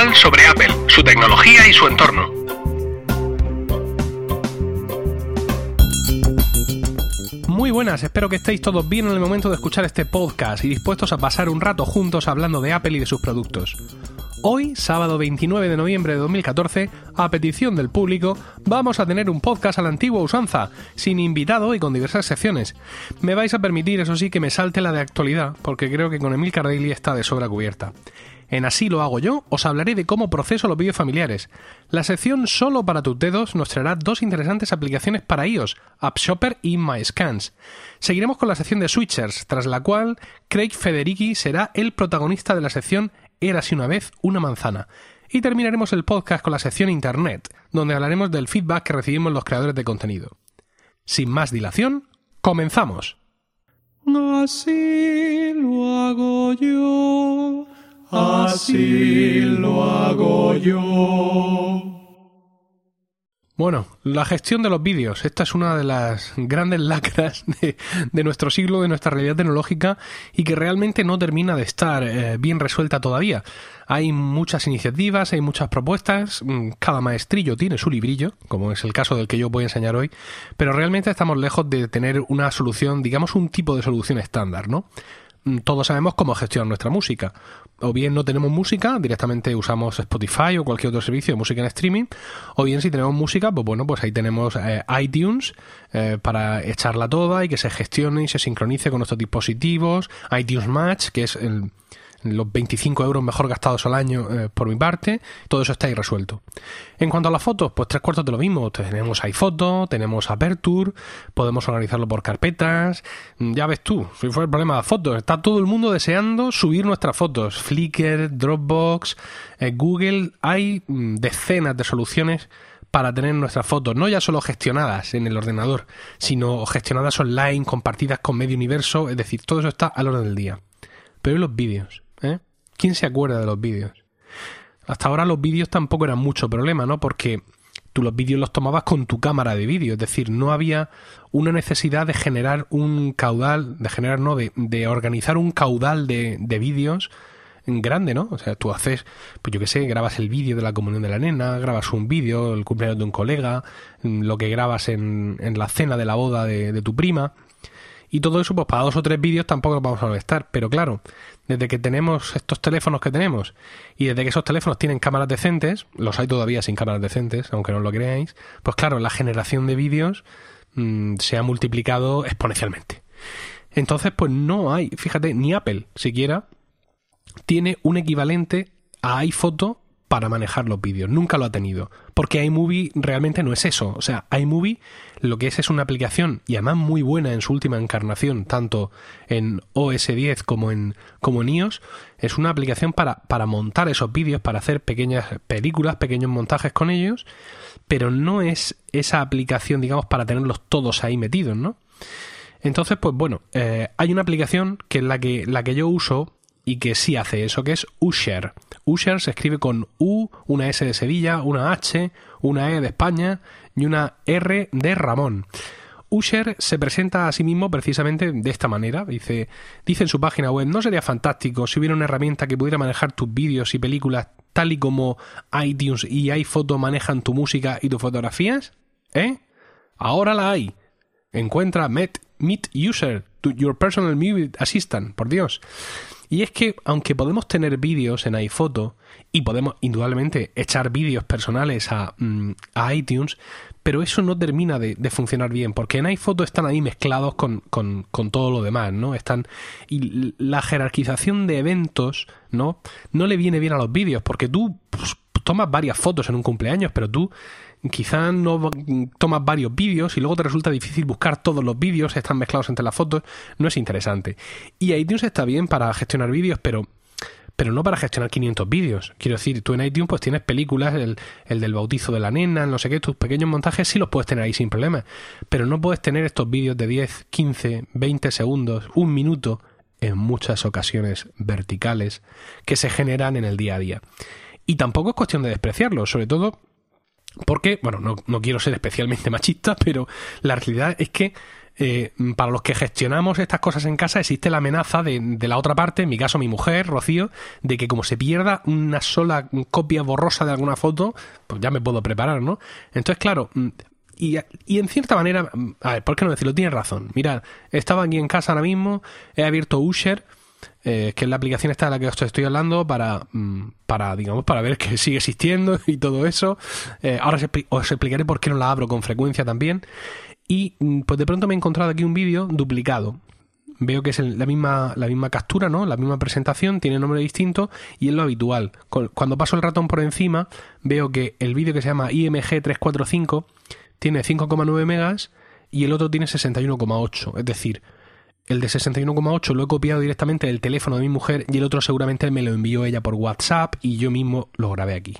sobre Apple, su tecnología y su entorno. Muy buenas, espero que estéis todos bien en el momento de escuchar este podcast y dispuestos a pasar un rato juntos hablando de Apple y de sus productos. Hoy, sábado 29 de noviembre de 2014, a petición del público, vamos a tener un podcast a la antigua usanza, sin invitado y con diversas secciones. Me vais a permitir, eso sí, que me salte la de actualidad, porque creo que con Emil Cardelli está de sobra cubierta. En Así lo hago yo, os hablaré de cómo proceso los vídeos familiares. La sección solo para tus dedos nos traerá dos interesantes aplicaciones para iOS, AppShopper y MyScans. Seguiremos con la sección de Switchers, tras la cual Craig Federici será el protagonista de la sección Érase una vez una manzana. Y terminaremos el podcast con la sección Internet, donde hablaremos del feedback que recibimos los creadores de contenido. Sin más dilación, comenzamos. Así lo hago yo, así lo hago yo. Bueno, la gestión de los vídeos. Esta es una de las grandes lacras de, nuestro siglo, de nuestra realidad tecnológica y que realmente no termina de estar eh, bien resuelta todavía. Hay muchas iniciativas, hay muchas propuestas, mm, cada maestrillo tiene su librillo, como es el caso del que yo voy a enseñar hoy, pero realmente estamos lejos de tener una solución, digamos un tipo de solución estándar, ¿no? Mm, todos sabemos cómo gestionar nuestra música. O bien no tenemos música, directamente usamos Spotify o cualquier otro servicio de música en streaming, o bien si tenemos música, pues bueno, pues ahí tenemos eh, iTunes eh, para echarla toda y que se gestione y se sincronice con nuestros dispositivos, iTunes Match, que es el, los 25 euros mejor gastados al año eh, por mi parte, todo eso está ahí resuelto. En cuanto a las fotos, pues tres cuartos de lo mismo. Tenemos iPhoto, tenemos Aperture, podemos organizarlo por carpetas. Mm, ya ves tú, si fue el problema de las fotos, está todo el mundo deseando subir nuestras fotos. Flickr, Dropbox, eh, Google, hay mm, decenas de soluciones para tener nuestras fotos, no ya solo gestionadas en el ordenador, sino gestionadas online, compartidas con medio universo, es decir, todo eso está al orden del día. Pero los vídeos. ¿Quién se acuerda de los vídeos? Hasta ahora los vídeos tampoco eran mucho problema, ¿no? Porque tú los vídeos los tomabas con tu cámara de vídeo, es decir, no había una necesidad de generar un caudal, de generar, no, de, de organizar un caudal de, de vídeos grande, ¿no? O sea, tú haces, pues yo qué sé, grabas el vídeo de la comunión de la nena, grabas un vídeo, el cumpleaños de un colega, lo que grabas en, en la cena de la boda de, de tu prima. Y todo eso, pues para dos o tres vídeos tampoco nos vamos a molestar. Pero claro, desde que tenemos estos teléfonos que tenemos y desde que esos teléfonos tienen cámaras decentes, los hay todavía sin cámaras decentes, aunque no lo creáis, pues claro, la generación de vídeos mm, se ha multiplicado exponencialmente. Entonces, pues no hay, fíjate, ni Apple siquiera tiene un equivalente a iPhoto para manejar los vídeos. Nunca lo ha tenido. Porque iMovie realmente no es eso. O sea, iMovie lo que es es una aplicación y además muy buena en su última encarnación, tanto en OS 10 como en, como iOS. Es una aplicación para, para montar esos vídeos, para hacer pequeñas películas, pequeños montajes con ellos. Pero no es esa aplicación, digamos, para tenerlos todos ahí metidos, ¿no? Entonces, pues bueno, eh, hay una aplicación que es la que, la que yo uso y que sí hace eso, que es Usher. Usher se escribe con U, una S de Sevilla, una H, una E de España y una R de Ramón. Usher se presenta a sí mismo precisamente de esta manera. Dice, dice en su página web, ¿no sería fantástico si hubiera una herramienta que pudiera manejar tus vídeos y películas tal y como iTunes y iPhoto manejan tu música y tus fotografías? ¿Eh? Ahora la hay. Encuentra Meet, Meet User, Your Personal Music Assistant, por Dios. Y es que, aunque podemos tener vídeos en iPhoto y podemos indudablemente echar vídeos personales mm, a, iTunes, pero eso no termina de, funcionar bien, porque en iPhoto están ahí mezclados con, con, con, todo lo demás, ¿no? Están. Y la jerarquización de eventos, ¿no? No le viene bien a los vídeos, porque tú pues, tomas varias fotos en un cumpleaños, pero tú quizás no tomas varios vídeos y luego te resulta difícil buscar todos los vídeos, están mezclados entre las fotos, no es interesante. Y iTunes está bien para gestionar vídeos, pero pero no para gestionar 500 vídeos. Quiero decir, tú en iTunes pues tienes películas, el, el, del bautizo de la nena, no sé qué, tus pequeños montajes sí los puedes tener ahí sin problema, pero no puedes tener estos vídeos de 10, 15, 20 segundos, un minuto, en muchas ocasiones verticales, que se generan en el día a día. Y tampoco es cuestión de despreciarlos, sobre todo porque, bueno, no, quiero ser especialmente machista, pero la realidad es que eh, para los que gestionamos estas cosas en casa existe la amenaza de, de, la otra parte, en mi caso mi mujer, Rocío, de que como se pierda una sola copia borrosa de alguna foto, pues ya me puedo preparar, ¿no? Entonces, claro, mm, y, y, en cierta manera, mm, a ver, ¿por qué no decirlo? Tiene razón. Mirad, estaba aquí en casa ahora mismo, he abierto Usher, eh, que es la aplicación esta de la que os estoy hablando para, mm, para digamos, para ver que sigue existiendo y todo eso. Eh, ahora os, explicaré por qué no la abro con frecuencia también. Y mm, pues de pronto me he encontrado aquí un vídeo duplicado. Veo que es la misma, la misma captura, ¿no? La misma presentación, tiene nombre distinto y es lo habitual. Cuando paso el ratón por encima, veo que el vídeo que se llama IMG345 tiene 5,9 megas y el otro tiene 61,8. Es decir, el de 61,8 lo he copiado directamente del teléfono de mi mujer y el otro seguramente me lo envió ella por WhatsApp y yo mismo lo grabé aquí.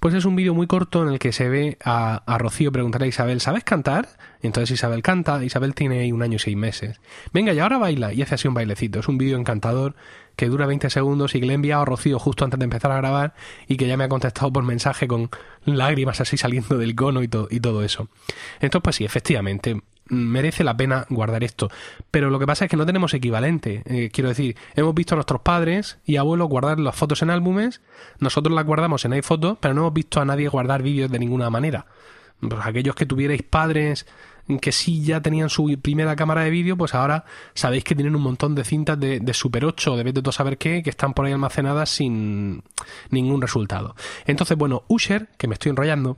Pues es un vídeo muy corto en el que se ve a, Rocío preguntar a Isabel, ¿sabes cantar? Entonces Isabel canta, Isabel tiene ahí un año y seis meses. Venga, y ahora baila, y hace así un bailecito. Es un vídeo encantador que dura 20 segundos y que le he enviado a Rocío justo antes de empezar a grabar y que ya me ha contestado por mensaje con lágrimas así saliendo del cono y, y todo eso. Entonces, pues sí, efectivamente, merece la pena guardar esto. Pero lo que pasa es que no tenemos equivalente. Eh, quiero decir, hemos visto a nuestros padres y abuelos guardar las fotos en álbumes, nosotros las guardamos en iPhoto, pero no hemos visto a nadie guardar vídeos de ninguna manera. Pues aquellos que tuvierais padres que sí ya tenían su primera cámara de vídeo, pues ahora sabéis que tienen un montón de cintas de, Super 8 de vete saber qué, que están por ahí almacenadas sin ningún resultado. Entonces, bueno, Usher, que me estoy enrollando,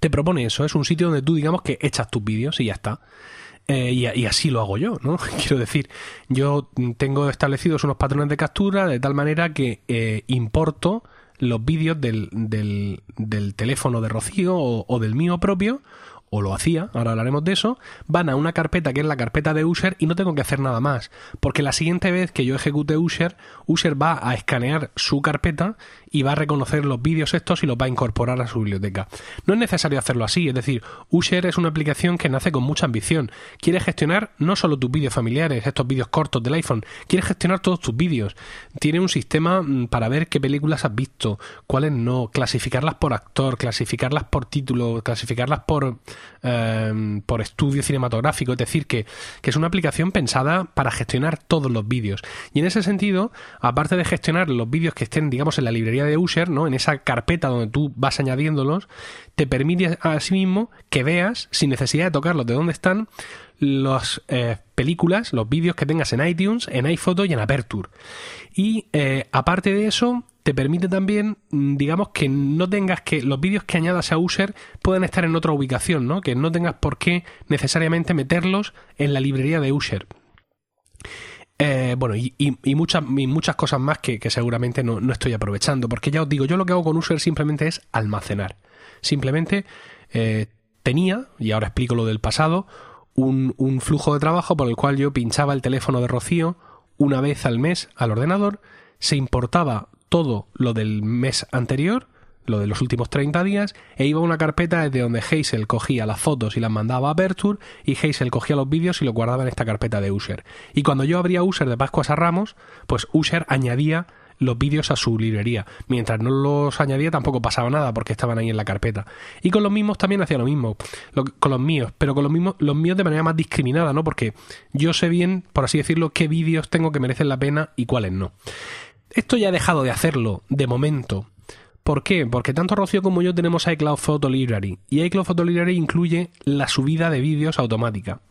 te propone eso, es un sitio donde tú digamos que echas tus vídeos y ya está. Eh, y, así lo hago yo, ¿no? Quiero decir, yo tengo establecidos unos patrones de captura de tal manera que eh, importo los vídeos del, del, teléfono de Rocío o, del mío propio o lo hacía, ahora hablaremos de eso, van a una carpeta que es la carpeta de Usher y no tengo que hacer nada más, porque la siguiente vez que yo ejecute Usher, Usher va a escanear su carpeta y va a reconocer los vídeos estos y los va a incorporar a su biblioteca. No es necesario hacerlo así, es decir, Usher es una aplicación que nace con mucha ambición. Quiere gestionar no solo tus vídeos familiares, estos vídeos cortos del iPhone, quiere gestionar todos tus vídeos. Tiene un sistema mm, para ver qué películas has visto, cuáles no, clasificarlas por actor, clasificarlas por título, clasificarlas por eh, por estudio cinematográfico, es decir, que, que es una aplicación pensada para gestionar todos los vídeos. Y en ese sentido, aparte de gestionar los vídeos que estén, digamos, en la librería de Usher, ¿no? En esa carpeta donde tú vas añadiéndolos, te permite asimismo que veas, sin necesidad de tocarlos de dónde están, las eh, películas, los vídeos que tengas en iTunes, en iPhoto y en Aperture. Y eh, aparte de eso, te permite también, mm, digamos, que no tengas que los vídeos que añadas a User puedan estar en otra ubicación, ¿no? Que no tengas por qué necesariamente meterlos en la librería de User. Eh, bueno, y, muchas, y, muchas cosas más que, que seguramente no, no, estoy aprovechando, porque ya os digo, yo lo que hago con User simplemente es almacenar. Simplemente eh, tenía, y ahora explico lo del pasado, un, un flujo de trabajo por el cual yo pinchaba el teléfono de Rocío una vez al mes al ordenador, se importaba todo lo del mes anterior, lo de los últimos 30 días, e iba a una carpeta desde donde Hazel cogía las fotos y las mandaba a Aperture, y Hazel cogía los vídeos y lo guardaba en esta carpeta de User. Y cuando yo abría User de Pascuas a Ramos, pues User añadía los vídeos a su librería. Mientras no los añadía tampoco pasaba nada porque estaban ahí en la carpeta. Y con los mismos también hacía lo mismo, con los míos, pero con los mismos, los míos de manera más discriminada, ¿no? Porque yo sé bien, por así decirlo, qué vídeos tengo que merecen la pena y cuáles no. Esto ya ha dejado de hacerlo, de momento. ¿Por qué? Porque tanto Rocío como yo tenemos iCloud Photo Library y iCloud Photo Library incluye la subida de vídeos automática.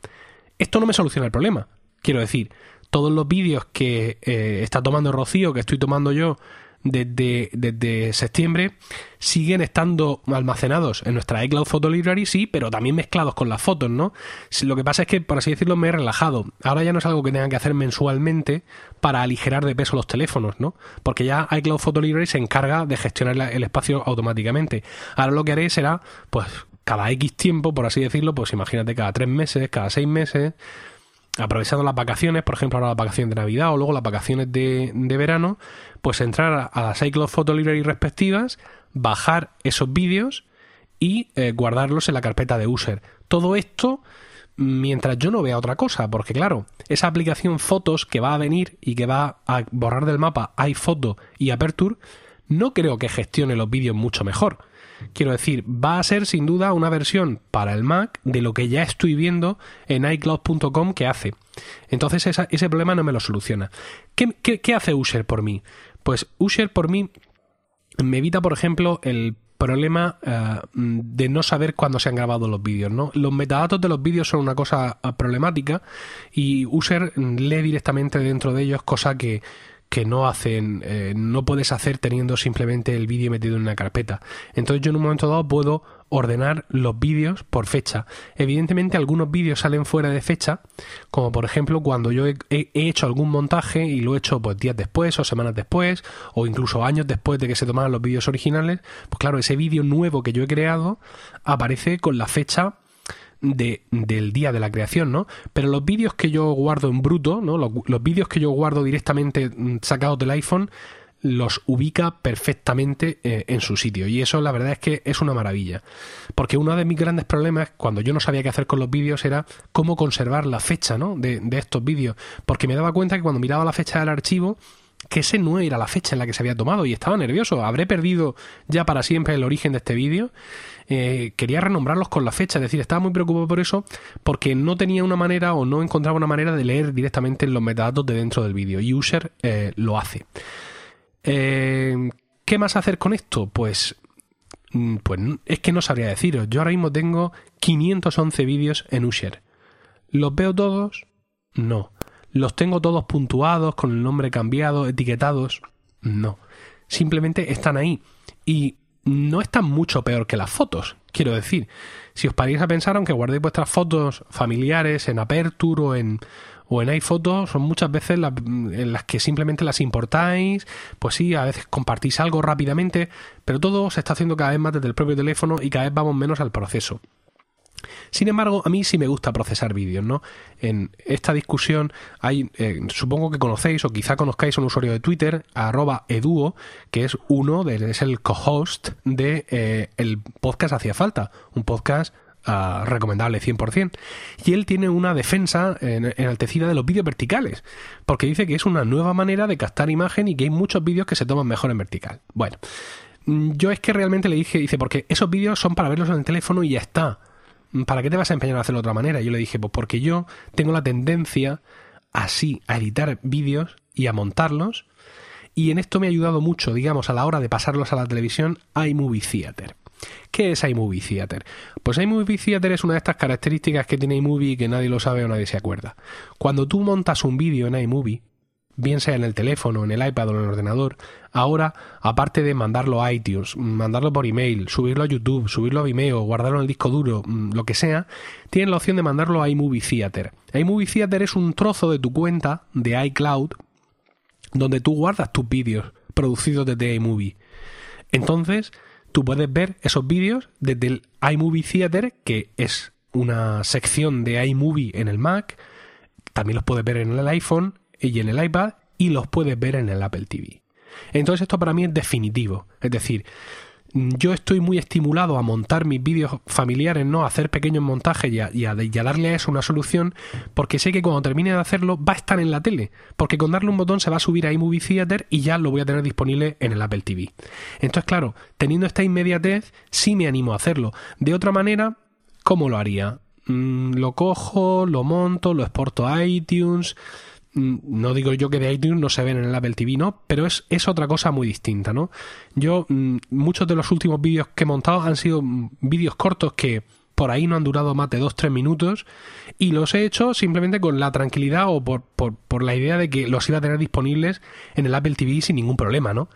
Esto no me soluciona el problema. Quiero decir, todos los vídeos que eh, está tomando Rocío, que estoy tomando yo desde, desde, septiembre, siguen estando almacenados en nuestra iCloud Photo Library, sí, pero también mezclados con las fotos, ¿no? Lo que pasa es que, por así decirlo, me he relajado. Ahora ya no es algo que tenga que hacer mensualmente para aligerar de peso los teléfonos, ¿no? Porque ya iCloud Photo Library se encarga de gestionar el espacio automáticamente. Ahora lo que haré será, pues, cada X tiempo, por así decirlo, pues imagínate cada tres meses, cada seis meses, aprovechando las vacaciones, por ejemplo, ahora las vacaciones de Navidad o luego las vacaciones de, verano, pues entrar a las iCloud Photo Library respectivas, bajar esos vídeos y eh, guardarlos en la carpeta de user. Todo esto mientras yo no vea otra cosa, porque claro, esa aplicación Fotos que va a venir y que va a borrar del mapa iPhoto y Aperture, no creo que gestione los vídeos mucho mejor. Quiero decir, va a ser sin duda una versión para el Mac de lo que ya estoy viendo en iCloud.com que hace. Entonces ese problema no me lo soluciona. ¿Qué, qué hace Usher por mí? Pues Usher por mí me evita, por ejemplo, el problema eh, de no saber cuándo se han grabado los vídeos. ¿no? Los metadatos de los vídeos son una cosa eh, problemática y User lee directamente dentro de ellos, cosa que que no hacen, eh, no puedes hacer teniendo simplemente el vídeo metido en una carpeta. Entonces yo en un momento dado puedo ordenar los vídeos por fecha. Evidentemente algunos vídeos salen fuera de fecha, como por ejemplo cuando yo he, hecho algún montaje y lo he hecho pues días después o semanas después o incluso años después de que se tomaran los vídeos originales, pues claro, ese vídeo nuevo que yo he creado aparece con la fecha de, del día de la creación, ¿no? Pero los vídeos que yo guardo en bruto, ¿no? Los, vídeos que yo guardo directamente mm, sacados del iPhone, los ubica perfectamente eh, en su sitio. Y eso la verdad es que es una maravilla. Porque uno de mis grandes problemas, cuando yo no sabía qué hacer con los vídeos, era cómo conservar la fecha ¿no? de, de estos vídeos. Porque me daba cuenta que cuando miraba la fecha del archivo, que ese no era la fecha en la que se había tomado y estaba nervioso. Habré perdido ya para siempre el origen de este vídeo. Eh, quería renombrarlos con la fecha, es decir, estaba muy preocupado por eso porque no tenía una manera o no encontraba una manera de leer directamente los metadatos de dentro del vídeo y User eh, lo hace. Eh, ¿Qué más hacer con esto? Pues, mm, pues es que no sabría deciros. Yo ahora mismo tengo 511 vídeos en User. ¿Los veo todos? No. ¿Los tengo todos puntuados, con el nombre cambiado, etiquetados? No. Simplemente están ahí. Y no están mucho peor que las fotos. Quiero decir, si os paráis a pensar, aunque guardéis vuestras fotos familiares en Aperture o en, o en iPhoto, son muchas veces en las que simplemente las importáis, pues sí, a veces compartís algo rápidamente, pero todo se está haciendo cada vez más desde el propio teléfono y cada vez vamos menos al proceso. Sin embargo, a mí sí me gusta procesar vídeos, ¿no? En esta discusión hay, eh, supongo que conocéis o quizá conozcáis un usuario de Twitter, arroba eduo, que es uno, de, es el co-host de eh, el podcast Hacía Falta, un podcast uh, recomendable 100%. Y él tiene una defensa enaltecida de los vídeos verticales, porque dice que es una nueva manera de captar imagen y que hay muchos vídeos que se toman mejor en vertical. Bueno, mm, yo es que realmente le dije, dice, porque esos vídeos son para verlos en el teléfono y ya está. ¿Para qué te vas a empeñar a hacerlo de otra manera? yo le dije, pues porque yo tengo la tendencia así a editar vídeos y a montarlos. Y en esto me ha ayudado mucho, digamos, a la hora de pasarlos a la televisión, iMovie Theater. ¿Qué es iMovie Theater? Pues iMovie Theater es una de estas características que tiene iMovie que nadie lo sabe o nadie se acuerda. Cuando tú montas un vídeo en iMovie, bien sea en el teléfono, en el iPad o en el ordenador, ahora, aparte de mandarlo a iTunes, mandarlo por email, subirlo a YouTube, subirlo a Vimeo, guardarlo en el disco duro, mm, lo que sea, tienen la opción de mandarlo a iMovie Theater. iMovie Theater es un trozo de tu cuenta de iCloud donde tú guardas tus vídeos producidos desde iMovie. Entonces, tú puedes ver esos vídeos desde el iMovie Theater, que es una sección de iMovie en el Mac, también los puedes ver en el iPhone y en el iPad y los puedes ver en el Apple TV. Entonces esto para mí es definitivo, es decir, yo estoy muy estimulado a montar mis vídeos familiares, ¿no? A hacer pequeños montajes y a, darle a eso una solución, porque sé que cuando termine de hacerlo va a estar en la tele, porque con darle un botón se va a subir a iMovie Theater y ya lo voy a tener disponible en el Apple TV. Entonces, claro, teniendo esta inmediatez, sí me animo a hacerlo. De otra manera, ¿cómo lo haría? Mm, lo cojo, lo monto, lo exporto a iTunes no digo yo que de iTunes no se ven en el Apple TV, ¿no? Pero es, es otra cosa muy distinta, ¿no? Yo, mm, muchos de los últimos vídeos que he montado han sido mm, vídeos cortos que por ahí no han durado más de 2-3 minutos y los he hecho simplemente con la tranquilidad o por, por, por, la idea de que los iba a tener disponibles en el Apple TV sin ningún problema, ¿no?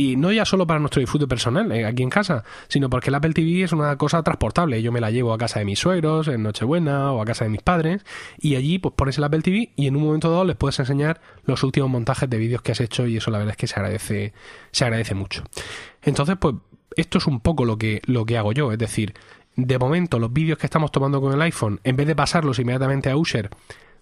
Y no ya solo para nuestro disfrute personal, eh, aquí en casa, sino porque el Apple TV es una cosa transportable. Yo me la llevo a casa de mis suegros en Nochebuena o a casa de mis padres y allí pues pones el Apple TV y en un momento dado les puedes enseñar los últimos montajes de vídeos que has hecho y eso la verdad es que se agradece, se agradece mucho. Entonces, pues esto es un poco lo que, lo que hago yo, es decir, de momento los vídeos que estamos tomando con el iPhone, en vez de pasarlos inmediatamente a Usher,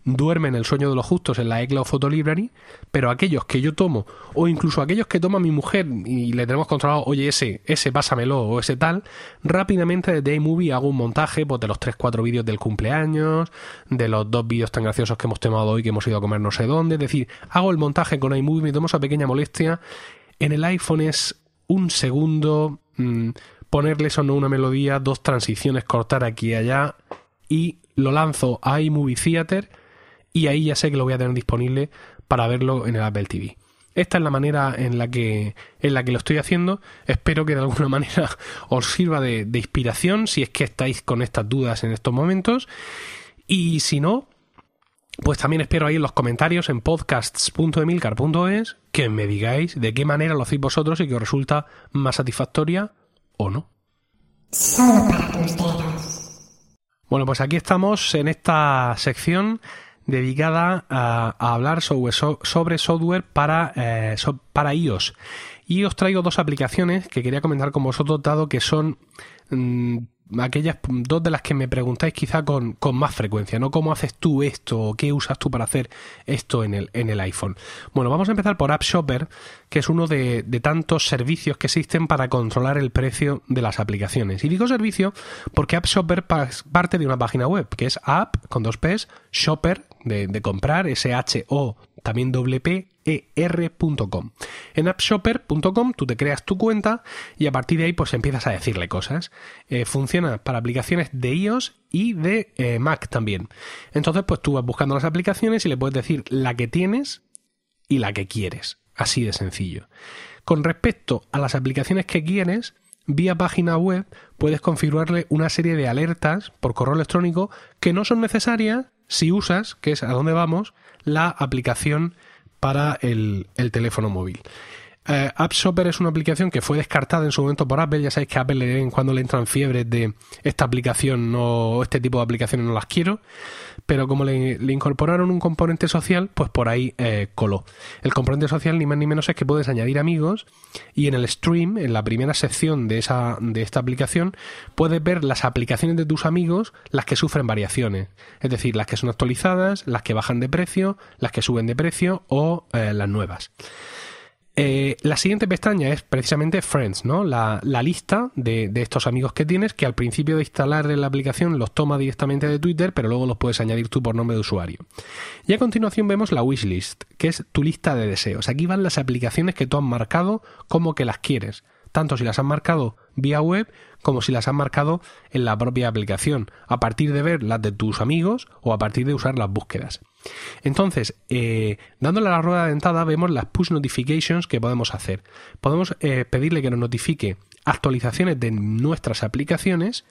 duermen el sueño de los justos en la iCloud Photo Library, pero aquellos que yo tomo, o incluso aquellos que toma mi mujer y le tenemos controlado, oye, ese, ese pásamelo o ese tal, rápidamente desde iMovie hago un montaje pues, de los 3-4 vídeos del cumpleaños, de los dos vídeos tan graciosos que hemos tomado hoy que hemos ido a comer no sé dónde, es decir, hago el montaje con iMovie, me tomo esa pequeña molestia. En el iPhone es un segundo. Mm, ponerle eso no una melodía, dos transiciones, cortar aquí y allá y lo lanzo a iMovie Theater y ahí ya sé que lo voy a tener disponible para verlo en el Apple TV. Esta es la manera en la que, en la que lo estoy haciendo. Espero que de alguna manera os sirva de, de inspiración si es que estáis con estas dudas en estos momentos. Y si no, pues también espero ahí en los comentarios en podcasts.emilcar.es que me digáis de qué manera lo hacéis vosotros y que os resulta más satisfactoria o no. Solo para. Bueno, pues aquí estamos en esta sección dedicada a, hablar sobre, so- sobre software para, eh, para iOS. Y os traigo dos aplicaciones que quería comentar con vosotros, dado que son mm, aquellas dos de las que me preguntáis quizá con, con más frecuencia, ¿no? ¿Cómo haces tú esto? ¿O qué usas tú para hacer esto en el, en el iPhone? Bueno, vamos a empezar por App Shopper, que es uno de, de tantos servicios que existen para controlar el precio de las aplicaciones. Y digo servicio porque App Shopper pa- parte de una página web, que es app, con dos P's, shopper, de, comprar, S-H-O, también doble P, E er.com. En appshopper.com tú te creas tu cuenta y a partir de ahí pues empiezas a decirle cosas. Eh, funciona para aplicaciones de iOS y de eh, Mac también. Entonces pues tú vas buscando las aplicaciones y le puedes decir la que tienes y la que quieres. Así de sencillo. Con respecto a las aplicaciones que quieres, vía página web puedes configurarle una serie de alertas por correo electrónico que no son necesarias si usas, que es a dónde vamos, la aplicación para el, el teléfono móvil. Eh, App Shopper es una aplicación que fue descartada en su momento por Apple. Ya sabéis que a Apple en cuando le entran fiebres de esta aplicación no, este tipo de aplicaciones no las quiero. Pero como le, le incorporaron un componente social, pues por ahí eh, coló. El componente social ni más ni menos es que puedes añadir amigos y en el stream, en la primera sección de, esa, de esta aplicación, puedes ver las aplicaciones de tus amigos, las que sufren variaciones. Es decir, las que son actualizadas, las que bajan de precio, las que suben de precio o eh, las nuevas. Eh, la siguiente pestaña es precisamente Friends, ¿no? La, lista de, de estos amigos que tienes, que al principio de instalar la aplicación los toma directamente de Twitter, pero luego los puedes añadir tú por nombre de usuario. Y a continuación vemos la wishlist, que es tu lista de deseos. Aquí van las aplicaciones que tú has marcado como que las quieres, tanto si las has marcado vía web como si las has marcado en la propia aplicación, a partir de ver las de tus amigos o a partir de usar las búsquedas. Entonces, eh, dándole a la rueda dentada, vemos las push notifications que podemos hacer. Podemos eh, pedirle que nos notifique actualizaciones de nuestras aplicaciones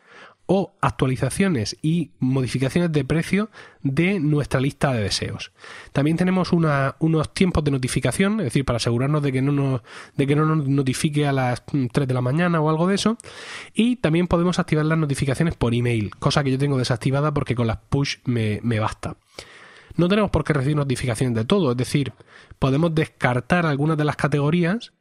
o actualizaciones y modificaciones de precio de nuestra lista de deseos. También tenemos unos tiempos de notificación, es decir, para asegurarnos de que no nos, notifique a las mm, 3 de la mañana o algo de eso. Y también podemos activar las notificaciones por email, cosa que yo tengo desactivada porque con las push me basta. No tenemos por qué recibir notificaciones de todo, es decir, podemos descartar algunas de las categorías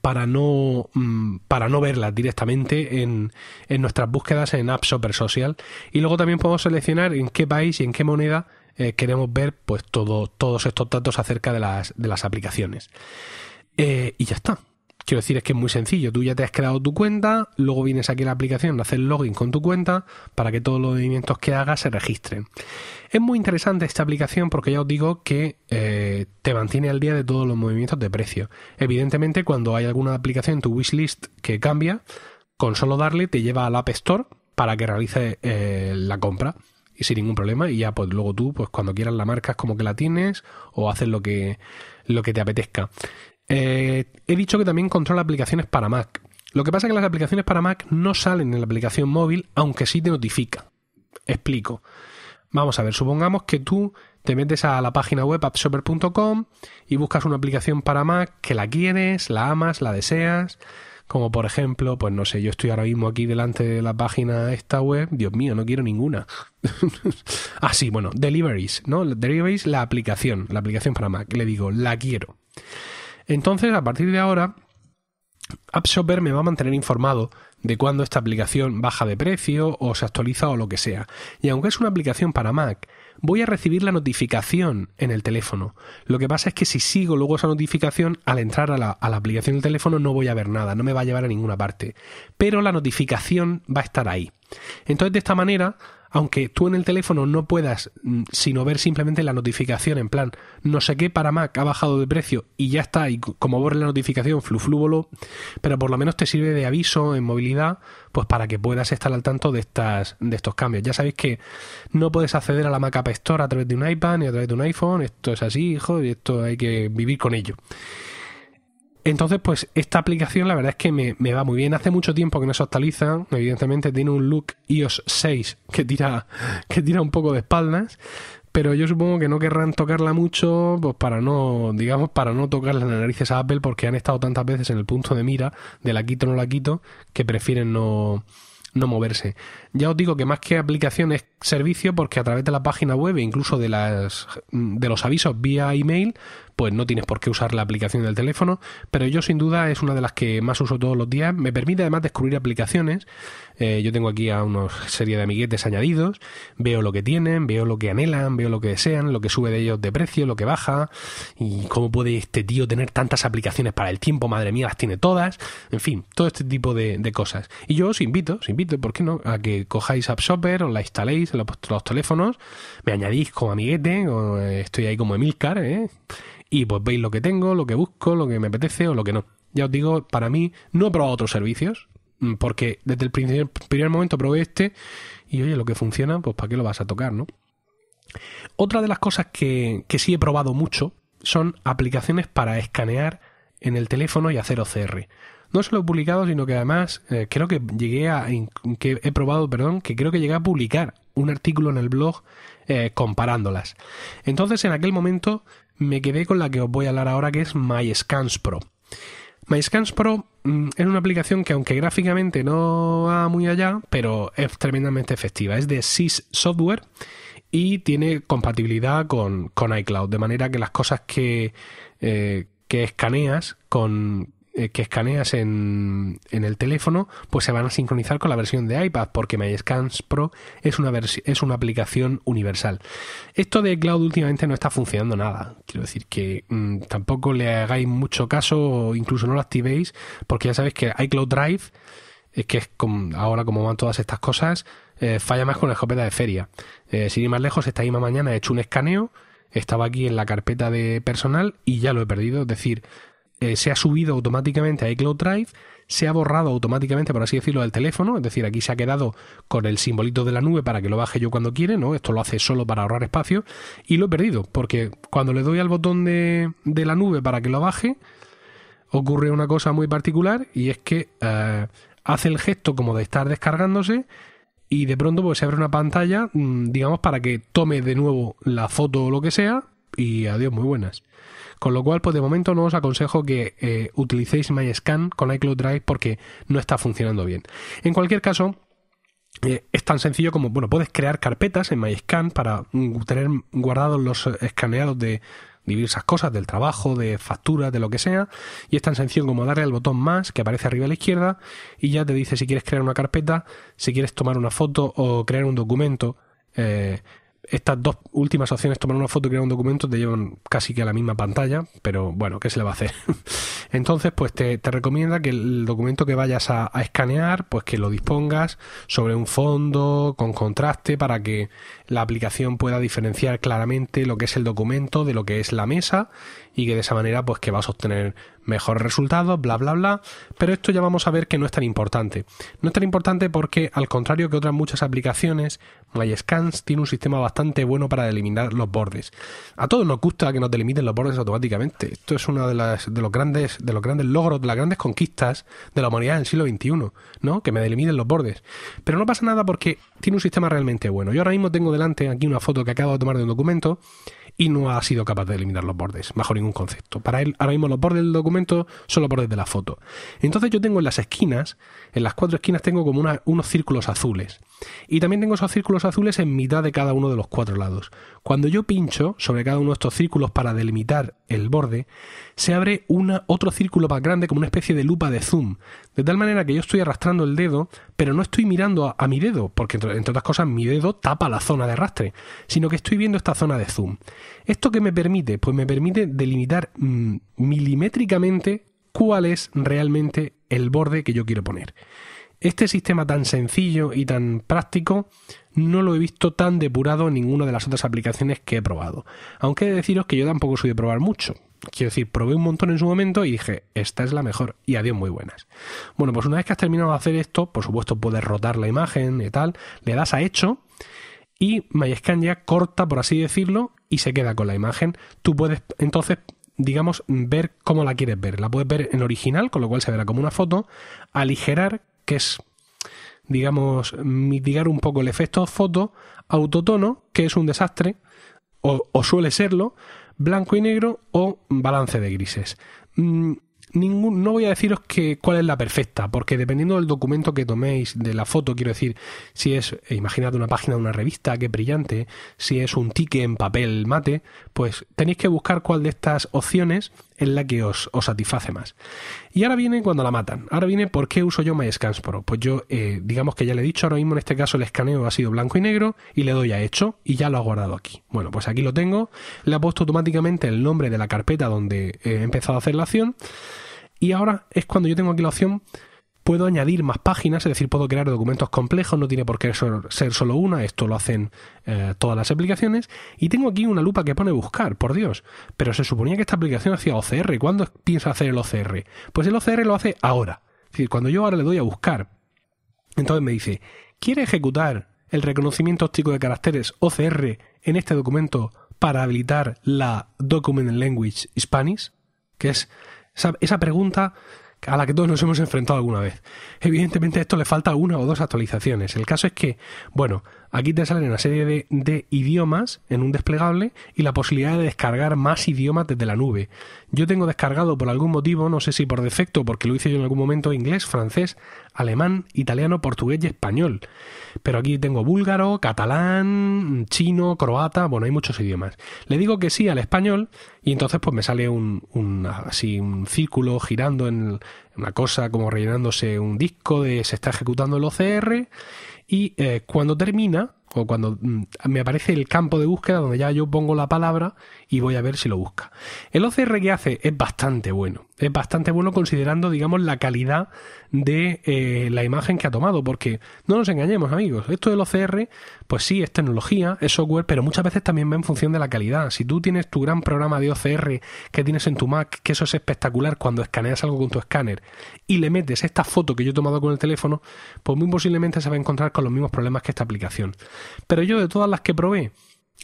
para no, mm, para no verlas directamente en, en nuestras búsquedas en App Shopper Social. Y luego también podemos seleccionar en qué país y en qué moneda eh, queremos ver pues todo, todos estos datos acerca de las, de las aplicaciones. Eh, y ya está. Quiero decir, es que es muy sencillo. Tú ya te has creado tu cuenta, luego vienes aquí a la aplicación, haces login con tu cuenta para que todos los movimientos que hagas se registren. Es muy interesante esta aplicación porque ya os digo que eh, te mantiene al día de todos los movimientos de precio. Evidentemente, cuando hay alguna aplicación en tu wishlist que cambia, con solo darle te lleva al App Store para que realice eh, la compra y sin ningún problema y ya pues luego tú pues cuando quieras la marcas como que la tienes o haces lo que lo que te apetezca. Eh, he dicho que también controla aplicaciones para Mac. Lo que pasa es que las aplicaciones para Mac no salen en la aplicación móvil, aunque sí te notifica. Explico. Vamos a ver, supongamos que tú te metes a la página web appshopper.com y buscas una aplicación para Mac que la quieres, la amas, la deseas. Como por ejemplo, pues no sé, yo estoy ahora mismo aquí delante de la página esta web. Dios mío, no quiero ninguna. ah, sí, bueno, Deliveries, ¿no? Deliveries, la aplicación, la aplicación para Mac. Le digo, la quiero. Entonces, a partir de ahora, AppShopper me va a mantener informado de cuándo esta aplicación baja de precio o se actualiza o lo que sea. Y aunque es una aplicación para Mac, voy a recibir la notificación en el teléfono. Lo que pasa es que si sigo luego esa notificación, al entrar a la, a la aplicación del teléfono no voy a ver nada, no me va a llevar a ninguna parte. Pero la notificación va a estar ahí. Entonces, de esta manera, aunque tú en el teléfono no puedas mm, sino ver simplemente la notificación en plan, no sé qué para Mac ha bajado de precio y ya está, y como borre la notificación, fluflúbolo, pero por lo menos te sirve de aviso en movilidad, pues para que puedas estar al tanto de, estas, de estos cambios. Ya sabéis que no puedes acceder a la Mac App Store a través de un iPad ni a través de un iPhone, esto es así, hijo, y esto hay que vivir con ello. Entonces, pues esta aplicación la verdad es que me, va muy bien. Hace mucho tiempo que no se actualiza. Evidentemente tiene un look iOS 6 que tira, que tira un poco de espaldas. Pero yo supongo que no querrán tocarla mucho, pues para no, digamos, para no tocarle las narices a Apple, porque han estado tantas veces en el punto de mira de la quito o no la quito, que prefieren no, no moverse. Ya os digo que más que aplicación es servicio porque a través de la página web e incluso de, las, de los avisos vía email pues no tienes por qué usar la aplicación del teléfono, pero yo sin duda es una de las que más uso todos los días. Me permite además descubrir aplicaciones. Eh, yo tengo aquí a una serie de amiguetes añadidos, veo lo que tienen, veo lo que anhelan, veo lo que desean, lo que sube de ellos de precio, lo que baja, y cómo puede este tío tener tantas aplicaciones para el tiempo, madre mía, las tiene todas, en fin, todo este tipo de, cosas. Y yo os invito, os invito, ¿por qué no?, a que cojáis AppShopper, os la instaléis en los, teléfonos, me añadís como amiguete, eh, estoy ahí como Emilcar, ¿eh? Y pues veis lo que tengo, lo que busco, lo que me apetece o lo que no. Ya os digo, para mí no he probado otros servicios, mm, porque desde el primer, momento probé este y oye, lo que funciona, pues para qué lo vas a tocar, ¿no? Otra de las cosas que, que sí he probado mucho son aplicaciones para escanear en el teléfono y hacer OCR. No solo he publicado, sino que además eh, creo que llegué a. que he probado, perdón, que creo que llegué a publicar un artículo en el blog eh, comparándolas. Entonces, en aquel momento me quedé con la que os voy a hablar ahora, que es MyScans Pro. MyScans Pro mm, es una aplicación que aunque gráficamente no va muy allá, pero es tremendamente efectiva. Es de SIS Software y tiene compatibilidad con, iCloud, de manera que las cosas que, eh, que escaneas con, eh, que escaneas en, en, el teléfono, pues se van a sincronizar con la versión de iPad, porque MyScans Pro es una, es una aplicación universal. Esto de cloud últimamente no está funcionando nada. Quiero decir que mm, tampoco le hagáis mucho caso o incluso no lo activéis, porque ya sabéis que iCloud Drive, es que es ahora como van todas estas cosas, eh, falla más con la escopeta de feria. Eh, sin ir más lejos, esta misma mañana he hecho un escaneo, estaba aquí en la carpeta de personal y ya lo he perdido. Es decir, eh, se ha subido automáticamente a iCloud Drive, se ha borrado automáticamente, por así decirlo, del teléfono, es decir, aquí se ha quedado con el simbolito de la nube para que lo baje yo cuando quiere, ¿no? Esto lo hace solo para ahorrar espacio y lo he perdido, porque cuando le doy al botón de, de la nube para que lo baje, ocurre una cosa muy particular y es que eh, hace el gesto como de estar descargándose y de pronto pues se abre una pantalla, mm, digamos, para que tome de nuevo la foto o lo que sea y adiós, muy buenas. Con lo cual, pues de momento no os aconsejo que eh, utilicéis MyScan con iCloud Drive porque no está funcionando bien. En cualquier caso, eh, es tan sencillo como, bueno, puedes crear carpetas en MyScan para mm, tener guardados los escaneados de diversas cosas, del trabajo, de facturas, de lo que sea, y es tan sencillo como darle al botón más que aparece arriba a la izquierda y ya te dice si quieres crear una carpeta, si quieres tomar una foto o crear un documento. Eh, estas dos últimas opciones, tomar una foto y crear un documento, te llevan casi que a la misma pantalla, pero bueno, ¿qué se le va a hacer? Entonces, pues te, recomienda que el documento que vayas a, a, escanear, pues que lo dispongas sobre un fondo con contraste para que la aplicación pueda diferenciar claramente lo que es el documento de lo que es la mesa y que de esa manera, pues que vas a obtener mejores resultados, bla, bla, bla. Pero esto ya vamos a ver que no es tan importante. No es tan importante porque, al contrario que otras muchas aplicaciones, MyScans tiene un sistema bastante bueno para delimitar los bordes. A todos nos gusta que nos delimiten los bordes automáticamente. Esto es uno de, las, de, los, grandes, de los grandes logros, de las grandes conquistas de la humanidad en el siglo XXI, ¿no? Que me delimiten los bordes. Pero no pasa nada porque tiene un sistema realmente bueno. Yo ahora mismo tengo delante aquí una foto que acabo de tomar de un documento y no ha sido capaz de eliminar los bordes, bajo ningún concepto. Para él, ahora mismo los bordes del documento son los bordes de la foto. Entonces yo tengo en las esquinas, en las cuatro esquinas tengo como unos círculos azules. Y también tengo esos círculos azules en mitad de cada uno de los cuatro lados. Cuando yo pincho sobre cada uno de estos círculos para delimitar el borde, se abre otro círculo más grande como una especie de lupa de zoom. De tal manera que yo estoy arrastrando el dedo, pero no estoy mirando a, mi dedo, porque entre, otras cosas mi dedo tapa la zona de arrastre, sino que estoy viendo esta zona de zoom. ¿Esto qué me permite? Pues me permite delimitar mm, milimétricamente cuál es realmente el borde que yo quiero poner. Este sistema tan sencillo y tan práctico no lo he visto tan depurado en ninguna de las otras aplicaciones que he probado. Aunque he de deciros que yo tampoco soy de probar mucho. Quiero decir, probé un montón en su momento y dije, esta es la mejor. Y adiós, muy buenas. Bueno, pues una vez que has terminado de hacer esto, por supuesto puedes rotar la imagen y tal, le das a hecho y MyScan ya corta, por así decirlo, y se queda con la imagen. Tú puedes entonces digamos, ver cómo la quieres ver. La puedes ver en original, con lo cual se verá como una foto, aligerar, que es, digamos, mitigar un poco el efecto foto, autotono, que es un desastre, o, o suele serlo, blanco y negro o balance de grises. Mm, ningún, no voy a deciros que cuál es la perfecta, porque dependiendo del documento que toméis, de la foto, quiero decir, si es, eh, imaginad una página de una revista, que brillante, si es un ticket en papel mate, pues tenéis que buscar cuál de estas opciones es la que os, satisface más. Y ahora viene cuando la matan. Ahora viene por qué uso yo MyScans Pro. Pues yo, eh, digamos que ya le he dicho, ahora mismo en este caso el escaneo ha sido blanco y negro y le doy a hecho y ya lo ha guardado aquí. Bueno, pues aquí lo tengo. Le ha puesto automáticamente el nombre de la carpeta donde he empezado a hacer la acción. Y ahora es cuando yo tengo aquí la opción puedo añadir más páginas, es decir, puedo crear documentos complejos, no tiene por qué ser solo una, esto lo hacen eh, todas las aplicaciones. Y tengo aquí una lupa que pone buscar, por Dios. Pero se suponía que esta aplicación hacía OCR. ¿Cuándo piensa hacer el OCR? Pues el OCR lo hace ahora. Es decir, cuando yo ahora le doy a buscar, entonces me dice, ¿quiere ejecutar el reconocimiento óptico de caracteres OCR en este documento para habilitar la Document Language Spanish? Que es esa, pregunta a la que todos nos hemos enfrentado alguna vez. Evidentemente a esto le falta una o dos actualizaciones. El caso es que, bueno, aquí te salen una serie de, idiomas en un desplegable y la posibilidad de descargar más idiomas desde la nube. Yo tengo descargado por algún motivo, no sé si por defecto, porque lo hice yo en algún momento, inglés, francés, alemán, italiano, portugués y español. Pero aquí tengo búlgaro, catalán, chino, croata, bueno, hay muchos idiomas. Le digo que sí al español y entonces pues me sale un, así un círculo girando en una cosa como rellenándose un disco de se está ejecutando el OCR y eh, cuando termina o cuando mm, me aparece el campo de búsqueda donde ya yo pongo la palabra y voy a ver si lo busca. El OCR que hace es bastante bueno, es bastante bueno considerando, digamos, la calidad de eh, la imagen que ha tomado, porque no nos engañemos, amigos, esto del OCR, pues sí, es tecnología, es software, pero muchas veces también va en función de la calidad. Si tú tienes tu gran programa de OCR que tienes en tu Mac, que eso es espectacular cuando escaneas algo con tu escáner y le metes esta foto que yo he tomado con el teléfono, pues muy posiblemente se va a encontrar con los mismos problemas que esta aplicación. Pero yo de todas las que probé,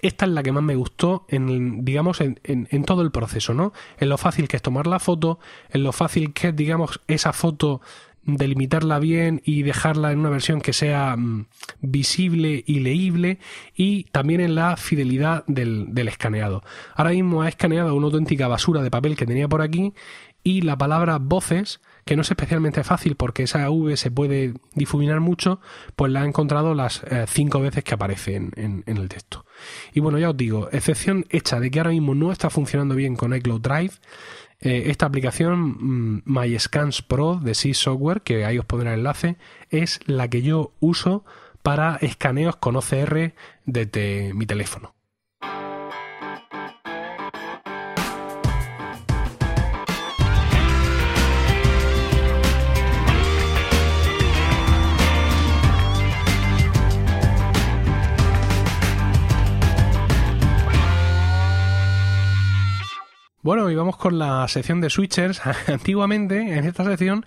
esta es la que más me gustó en, digamos, en, en, todo el proceso, ¿no? En lo fácil que es tomar la foto, en lo fácil que es, digamos, esa foto delimitarla bien y dejarla en una versión que sea mm, visible y leíble y también en la fidelidad del, del, escaneado. Ahora mismo ha escaneado una auténtica basura de papel que tenía por aquí y la palabra voces que no es especialmente fácil porque esa V se puede difuminar mucho, pues la he encontrado las eh, cinco veces que aparece en, el texto. Y bueno, ya os digo, excepción hecha de que ahora mismo no está funcionando bien con iCloud Drive, eh, esta aplicación mm, MyScans Pro de Sys Software, que ahí os pondré el enlace, es la que yo uso para escaneos con OCR desde mi teléfono. Bueno, y vamos con la sección de switchers. Antiguamente, en esta sección,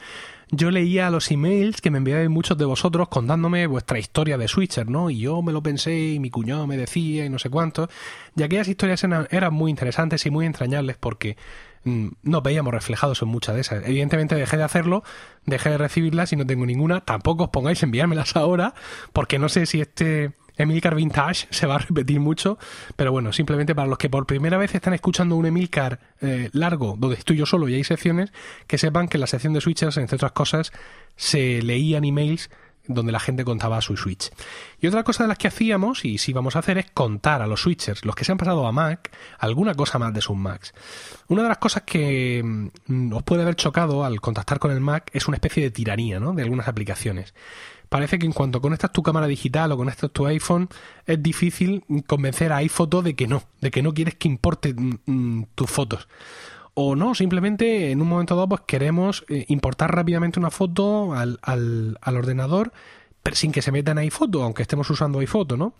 yo leía los emails que me enviabais muchos de vosotros contándome vuestra historia de switcher, ¿no? Y yo me lo pensé y mi cuñado me decía y no sé cuánto. Y aquellas historias eran, muy interesantes y muy entrañables porque mm, nos veíamos reflejados en muchas de esas. Evidentemente dejé de hacerlo, dejé de recibirlas y no tengo ninguna. Tampoco os pongáis a enviármelas ahora porque no sé si este Emilcar Vintage se va a repetir mucho, pero bueno, simplemente para los que por primera vez están escuchando un Emilcar eh, largo, donde estoy yo solo y hay secciones, que sepan que en la sección de switchers, entre otras cosas, se leían emails donde la gente contaba su switch. Y otra cosa de las que hacíamos, y sí vamos a hacer, es contar a los switchers, los que se han pasado a Mac, alguna cosa más de sus Macs. Una de las cosas que mm, os puede haber chocado al contactar con el Mac es una especie de tiranía, ¿no? De algunas aplicaciones parece que en cuanto conectas tu cámara digital o conectas tu iPhone, es difícil convencer a iPhoto de que no, de que no quieres que importe mm, mm, tus fotos. O no, simplemente en un momento dado pues queremos eh, importar rápidamente una foto al, al, al ordenador pero sin que se meta en iPhoto, aunque estemos usando iPhoto, ¿no?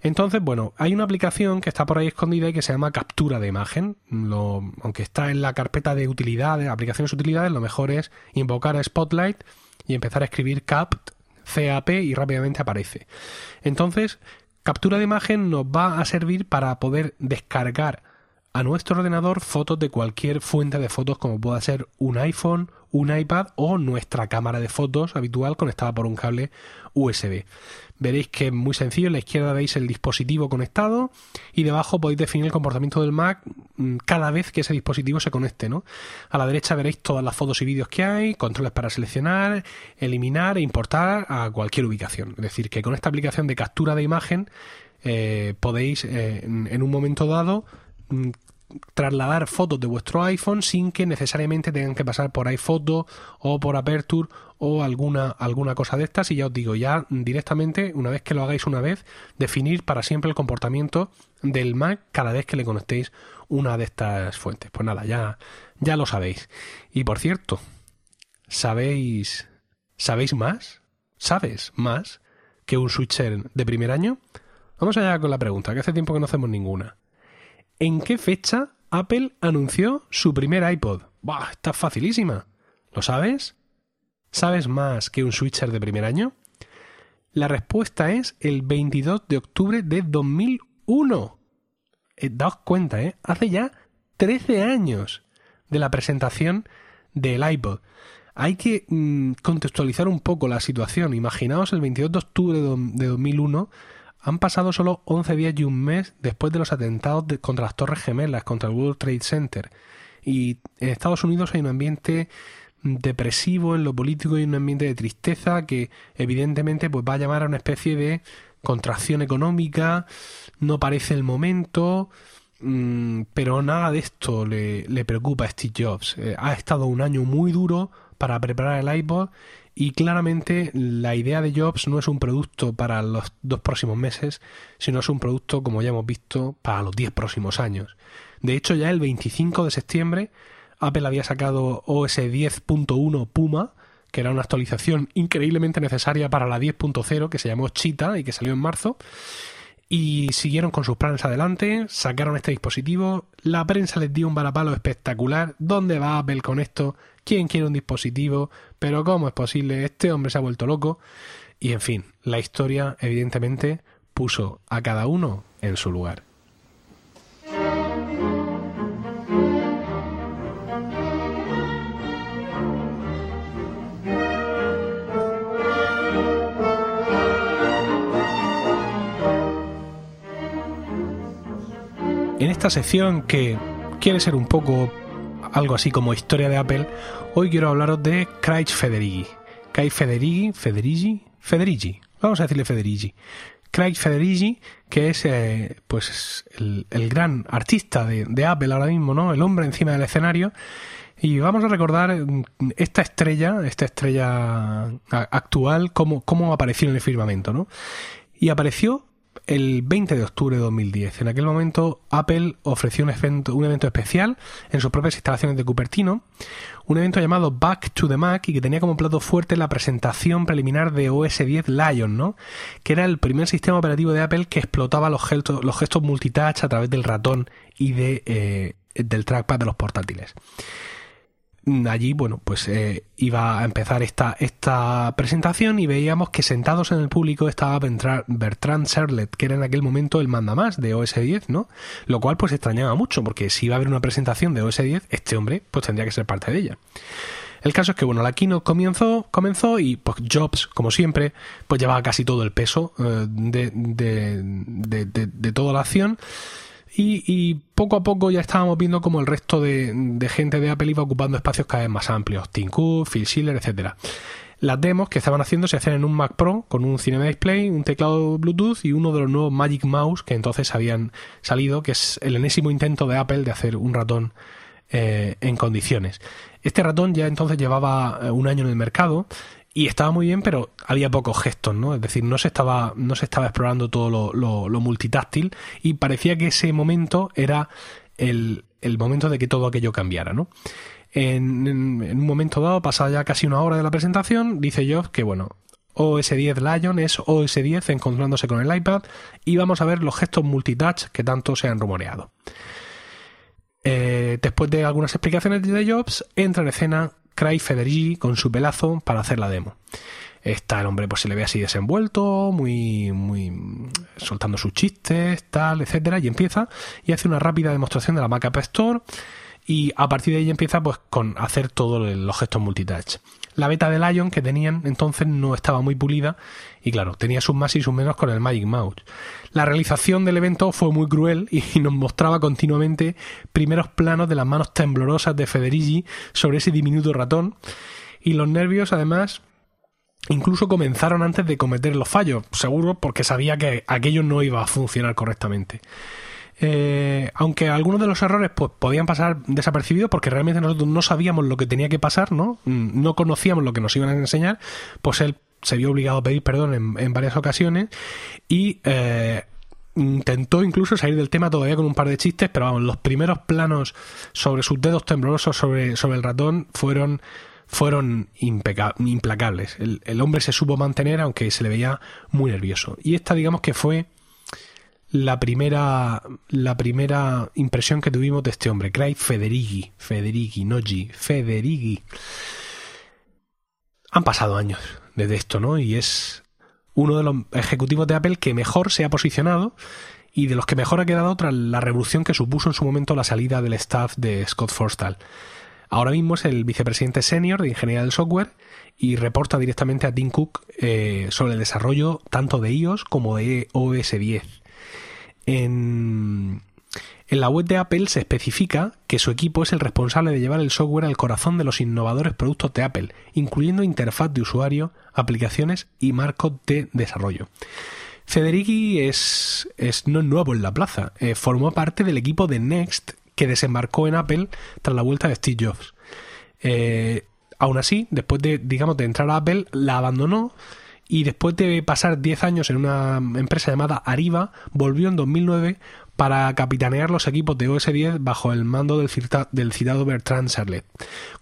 Entonces, bueno, hay una aplicación que está por ahí escondida y que se llama captura de imagen. Aunque está en la carpeta de utilidades, aplicaciones utilidades, lo mejor es invocar a Spotlight y empezar a escribir capt, CAP y rápidamente aparece. Entonces, captura de imagen nos va a servir para poder descargar a nuestro ordenador fotos de cualquier fuente de fotos como pueda ser un iPhone, un iPad o nuestra cámara de fotos habitual conectada por un cable USB. Veréis que es muy sencillo, en la izquierda veis el dispositivo conectado y debajo podéis definir el comportamiento del Mac mm, cada vez que ese dispositivo se conecte. ¿no? A la derecha veréis todas las fotos y vídeos que hay, controles para seleccionar, eliminar e importar a cualquier ubicación. Es decir, que con esta aplicación de captura de imagen eh, podéis eh, en un momento dado mm, trasladar fotos de vuestro iPhone sin que necesariamente tengan que pasar por iPhoto o por Aperture o alguna, alguna cosa de estas. Y ya os digo, ya directamente, una vez que lo hagáis una vez, definir para siempre el comportamiento del Mac cada vez que le conectéis una de estas fuentes. Pues nada, ya, ya lo sabéis. Y por cierto, ¿sabéis, ¿sabéis más? ¿Sabes más que un switcher de primer año? Vamos allá con la pregunta, que hace tiempo que no hacemos ninguna. ¿En qué fecha Apple anunció su primer iPod? ¡Bah! Está facilísima. ¿Lo sabes? ¿Sabes más que un switcher de primer año? La respuesta es el 22 de octubre de 2001. Eh, daos cuenta, ¿eh? Hace ya 13 años de la presentación del iPod. Hay que mm, contextualizar un poco la situación. Imaginaos el 22 de octubre de 2001 han pasado solo 11 días y un mes después de los atentados contra las Torres Gemelas, contra el World Trade Center. Y en Estados Unidos hay un ambiente depresivo en lo político y un ambiente de tristeza que evidentemente pues va a llamar a una especie de contracción económica, no parece el momento, mm, pero nada de esto le, preocupa a Steve Jobs. Eh, ha estado un año muy duro para preparar el iPod y claramente la idea de Jobs no es un producto para los dos próximos meses, sino es un producto, como ya hemos visto, para los diez próximos años. De hecho, ya el 25 de septiembre, Apple había sacado OS 10.1 Puma, que era una actualización increíblemente necesaria para la 10.0, que se llamó Cheetah y que salió en marzo. Y siguieron con sus planes adelante, sacaron este dispositivo, la prensa les dio un varapalo espectacular. ¿Dónde va Apple con esto? Quién quiere un dispositivo, pero cómo es posible, este hombre se ha vuelto loco. Y en fin, la historia evidentemente puso a cada uno en su lugar. En esta sección que quiere ser un poco algo así como historia de Apple, hoy quiero hablaros de Craig Federighi. Craig Federighi, Federighi, Federighi, vamos a decirle Federighi. Craig Federighi, que es eh, pues el, gran artista de, Apple ahora mismo, ¿no? El hombre encima del escenario. Y vamos a recordar mm, esta estrella, esta estrella actual, cómo, cómo apareció en el firmamento, ¿no? Y apareció el 20 de octubre de 2010. En aquel momento Apple ofreció un evento, un evento especial en sus propias instalaciones de Cupertino, un evento llamado Back to the Mac y que tenía como plato fuerte la presentación preliminar de OS 10 Lion, ¿no? que era el primer sistema operativo de Apple que explotaba los gestos, los gestos multitouch a través del ratón y de, eh, del trackpad de los portátiles allí, bueno, pues eh, iba a empezar esta, esta presentación y veíamos que sentados en el público estaba Bertrand Serlet, que era en aquel momento el mandamás de OS 10, ¿no? Lo cual pues extrañaba mucho, porque si iba a haber una presentación de OS 10, este hombre pues tendría que ser parte de ella. El caso es que, bueno, la keynote comenzó, comenzó y pues Jobs, como siempre, pues llevaba casi todo el peso eh, de, de, de toda la acción y, poco a poco ya estábamos viendo como el resto de, gente de Apple iba ocupando espacios cada vez más amplios. Tim Cook, Phil etcétera. Las demos que estaban haciendo se hacían en un Mac Pro con un Cinema Display, un teclado Bluetooth y uno de los nuevos Magic Mouse que entonces habían salido, que es el enésimo intento de Apple de hacer un ratón eh, en condiciones. Este ratón ya entonces llevaba eh, un año en el mercado y estaba muy bien, pero había pocos gestos, ¿no? Es decir, no se estaba, no se estaba explorando todo lo, multitáctil y parecía que ese momento era el, momento de que todo aquello cambiara, ¿no? En, un momento dado, pasada ya casi una hora de la presentación, dice Jobs que, bueno, OS 10 Lion es OS 10 encontrándose con el iPad y vamos a ver los gestos multitouch que tanto se han rumoreado. Eh, después de algunas explicaciones de Jobs, entra en escena Craig Federighi con su pelazo para hacer la demo. Está el hombre, pues se le ve así desenvuelto, muy, muy soltando sus chistes, tal, etcétera, y empieza y hace una rápida demostración de la Mac App Store y a partir de ahí empieza pues con hacer todos los gestos multitouch. La beta de Lion que tenían entonces no estaba muy pulida y claro, tenía sus más y sus menos con el Magic Mouse. La realización del evento fue muy cruel y nos mostraba continuamente primeros planos de las manos temblorosas de Federici sobre ese diminuto ratón y los nervios además incluso comenzaron antes de cometer los fallos, seguro porque sabía que aquello no iba a funcionar correctamente. Eh, aunque algunos de los errores pues, podían pasar desapercibidos porque realmente nosotros no sabíamos lo que tenía que pasar, ¿no? Mm, no conocíamos lo que nos iban a enseñar, pues él se vio obligado a pedir perdón en, varias ocasiones y eh, intentó incluso salir del tema todavía con un par de chistes, pero vamos, los primeros planos sobre sus dedos temblorosos sobre, sobre el ratón fueron fueron implacables. El, el, hombre se supo mantener, aunque se le veía muy nervioso. Y esta, digamos que fue la primera, la primera impresión que tuvimos de este hombre, Craig Federighi. Federighi, no G, Federighi. Han pasado años desde esto, ¿no? Y es uno de los ejecutivos de Apple que mejor se ha posicionado y de los que mejor ha quedado tras la revolución que supuso en su momento la salida del staff de Scott Forstall. Ahora mismo es el vicepresidente senior de ingeniería del software y reporta directamente a Tim Cook eh, sobre el desarrollo tanto de iOS como de OS 10. En, la web de Apple se especifica que su equipo es el responsable de llevar el software al corazón de los innovadores productos de Apple, incluyendo interfaz de usuario, aplicaciones y marcos de desarrollo. Federici es, es no nuevo en la plaza, eh, formó parte del equipo de Next que desembarcó en Apple tras la vuelta de Steve Jobs. Eh, aún así, después de, digamos, de entrar a Apple, la abandonó y después de pasar 10 años en una empresa llamada Ariba, volvió en 2009 para capitanear los equipos de OS 10 bajo el mando del, citado Bertrand Serlet.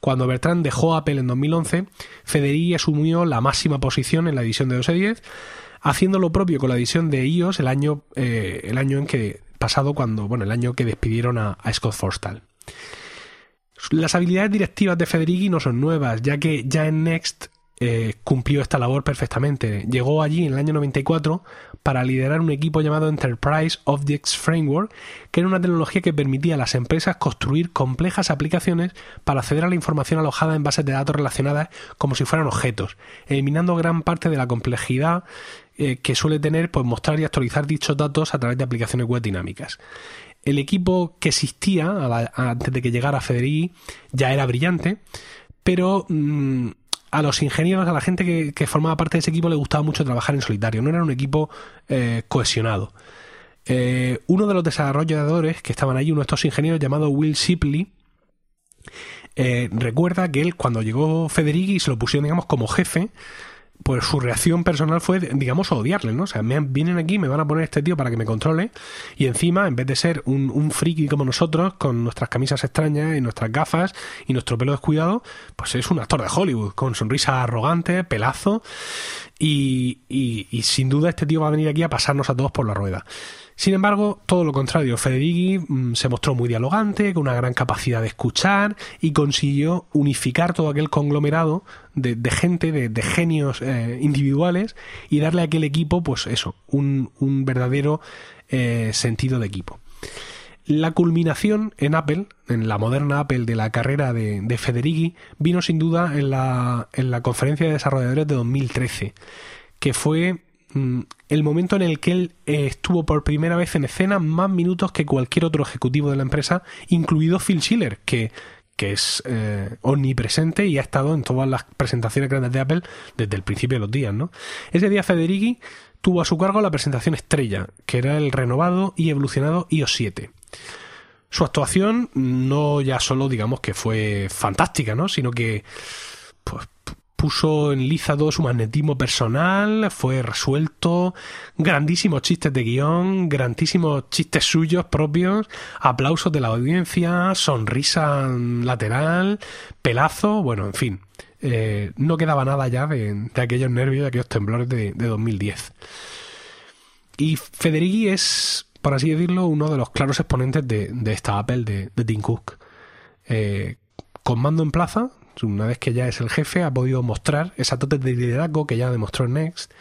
Cuando Bertrand dejó Apple en 2011, Federici asumió la máxima posición en la división de OS 10, haciendo lo propio con la división de iOS el año, eh, el año en que pasado cuando, bueno, el año que despidieron a, Scott Forstall. Las habilidades directivas de Federici no son nuevas, ya que ya en Next eh, cumplió esta labor perfectamente. Llegó allí en el año 94 para liderar un equipo llamado Enterprise Objects Framework, que era una tecnología que permitía a las empresas construir complejas aplicaciones para acceder a la información alojada en bases de datos relacionadas como si fueran objetos, eliminando gran parte de la complejidad eh, que suele tener pues, mostrar y actualizar dichos datos a través de aplicaciones web dinámicas. El equipo que existía antes de que llegara Federici ya era brillante, pero mm, a los ingenieros, a la gente que, formaba parte de ese equipo le gustaba mucho trabajar en solitario, no era un equipo eh, cohesionado. Eh, uno de los desarrolladores que estaban allí, uno de estos ingenieros llamado Will Shipley, recuerda que él cuando llegó Federici y se lo pusieron digamos como jefe, pues su reacción personal fue, digamos, odiarle, ¿no? O sea, me, vienen aquí, me van a poner este tío para que me controle y encima, en vez de ser un, un friki como nosotros, con nuestras camisas extrañas y nuestras gafas y nuestro pelo descuidado, pues es un actor de Hollywood, con sonrisa arrogante, pelazo y, sin duda este tío va a venir aquí a pasarnos a todos por la rueda. Sin embargo, todo lo contrario, Federici mm, se mostró muy dialogante, con una gran capacidad de escuchar y consiguió unificar todo aquel conglomerado de, gente, de, genios eh, individuales y darle a aquel equipo, pues eso, un, verdadero eh, sentido de equipo. La culminación en Apple, en la moderna Apple de la carrera de, de Federici, vino sin duda en la, en la conferencia de desarrolladores de 2013, que fue Mm, el momento en el que él eh, estuvo por primera vez en escena más minutos que cualquier otro ejecutivo de la empresa, incluido Phil Schiller, que, que es eh, omnipresente y ha estado en todas las presentaciones grandes de Apple desde el principio de los días. ¿no? Ese día Federici tuvo a su cargo la presentación estrella, que era el renovado y evolucionado iOS 7. Su actuación no ya solo digamos que fue fantástica, ¿no? sino que pues, puso en liza todo su magnetismo personal, fue resuelto, grandísimos chistes de guion, grandísimos chistes suyos propios, aplausos de la audiencia, sonrisa lateral, pelazo, bueno, en fin. eh, no quedaba nada ya de, aquellos nervios, de aquellos temblores de, 2010. Y Federighi es, por así decirlo, uno de los claros exponentes de, esta Apple de, Tim Cook. Eh, con mando en plaza, una vez que ya es el jefe, ha podido mostrar esa dote de liderazgo que ya demostró en Next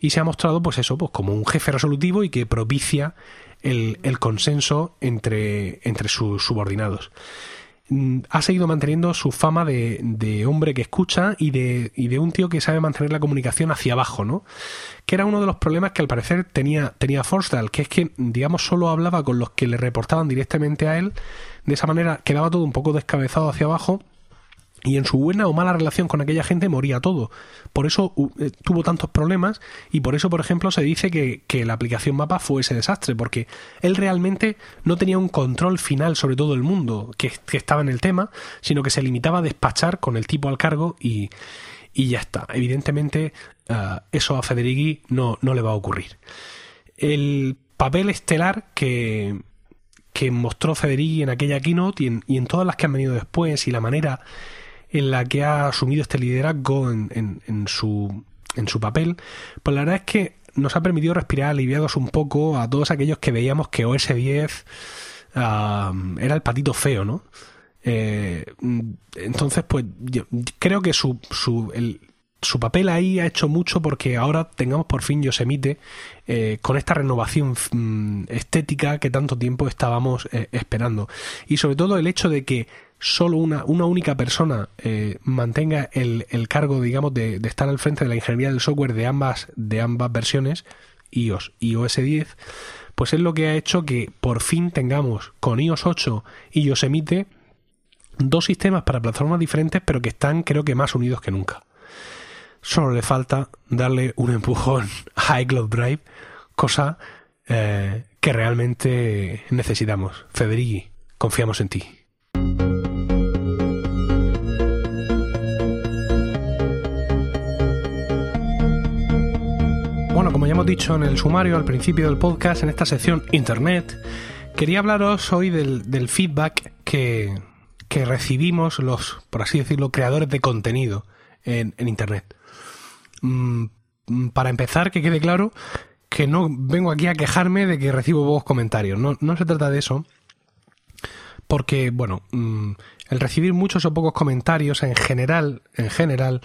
y se ha mostrado, pues eso, pues como un jefe resolutivo y que propicia el, consenso entre, entre sus subordinados. Mm, ha seguido manteniendo su fama de, hombre que escucha y de, y de, un tío que sabe mantener la comunicación hacia abajo, ¿no? Que era uno de los problemas que al parecer tenía, tenía que es que, digamos, solo hablaba con los que le reportaban directamente a él. De esa manera quedaba todo un poco descabezado hacia abajo y en su buena o mala relación con aquella gente moría todo. Por eso eh, tuvo tantos problemas y por eso, por ejemplo, se dice que, la aplicación mapa fue ese desastre, porque él realmente no tenía un control final sobre todo el mundo que, estaba en el tema, sino que se limitaba a despachar con el tipo al cargo y, y ya está. Evidentemente, eh, eso a Federighi no, no le va a ocurrir. El papel estelar que, que mostró Federighi en aquella keynote y en todas las que han venido después y la manera en la que ha asumido este liderazgo en, su, en su papel, pues la verdad es que nos ha permitido respirar aliviados un poco a todos aquellos que veíamos que OS 10 era el patito feo, ¿no? Eh, entonces, pues yo creo que su, su, el, su papel ahí ha hecho mucho porque ahora tengamos por fin Yosemite eh, con esta renovación mm, estética que tanto tiempo estábamos eh, esperando. Y sobre todo el hecho de que solo una, una única persona eh, mantenga el, el, cargo, digamos, de, de, estar al frente de la ingeniería del software de ambas, de ambas versiones, iOS y OS 10, pues es lo que ha hecho que por fin tengamos con iOS 8 y Yosemite dos sistemas para plataformas diferentes, pero que están creo que más unidos que nunca. Solo le falta darle un empujón a iCloud Drive, cosa eh, que realmente necesitamos. Federighi, confiamos en ti. Bueno, como ya hemos dicho en el sumario al principio del podcast, en esta sección Internet, quería hablaros hoy del, feedback que, recibimos los, por así decirlo, creadores de contenido en, Internet. Mm, para empezar, que quede claro que no vengo aquí a quejarme de que recibo pocos comentarios. No, no se trata de eso. Porque, bueno, mm, el recibir muchos o pocos comentarios en general, en general,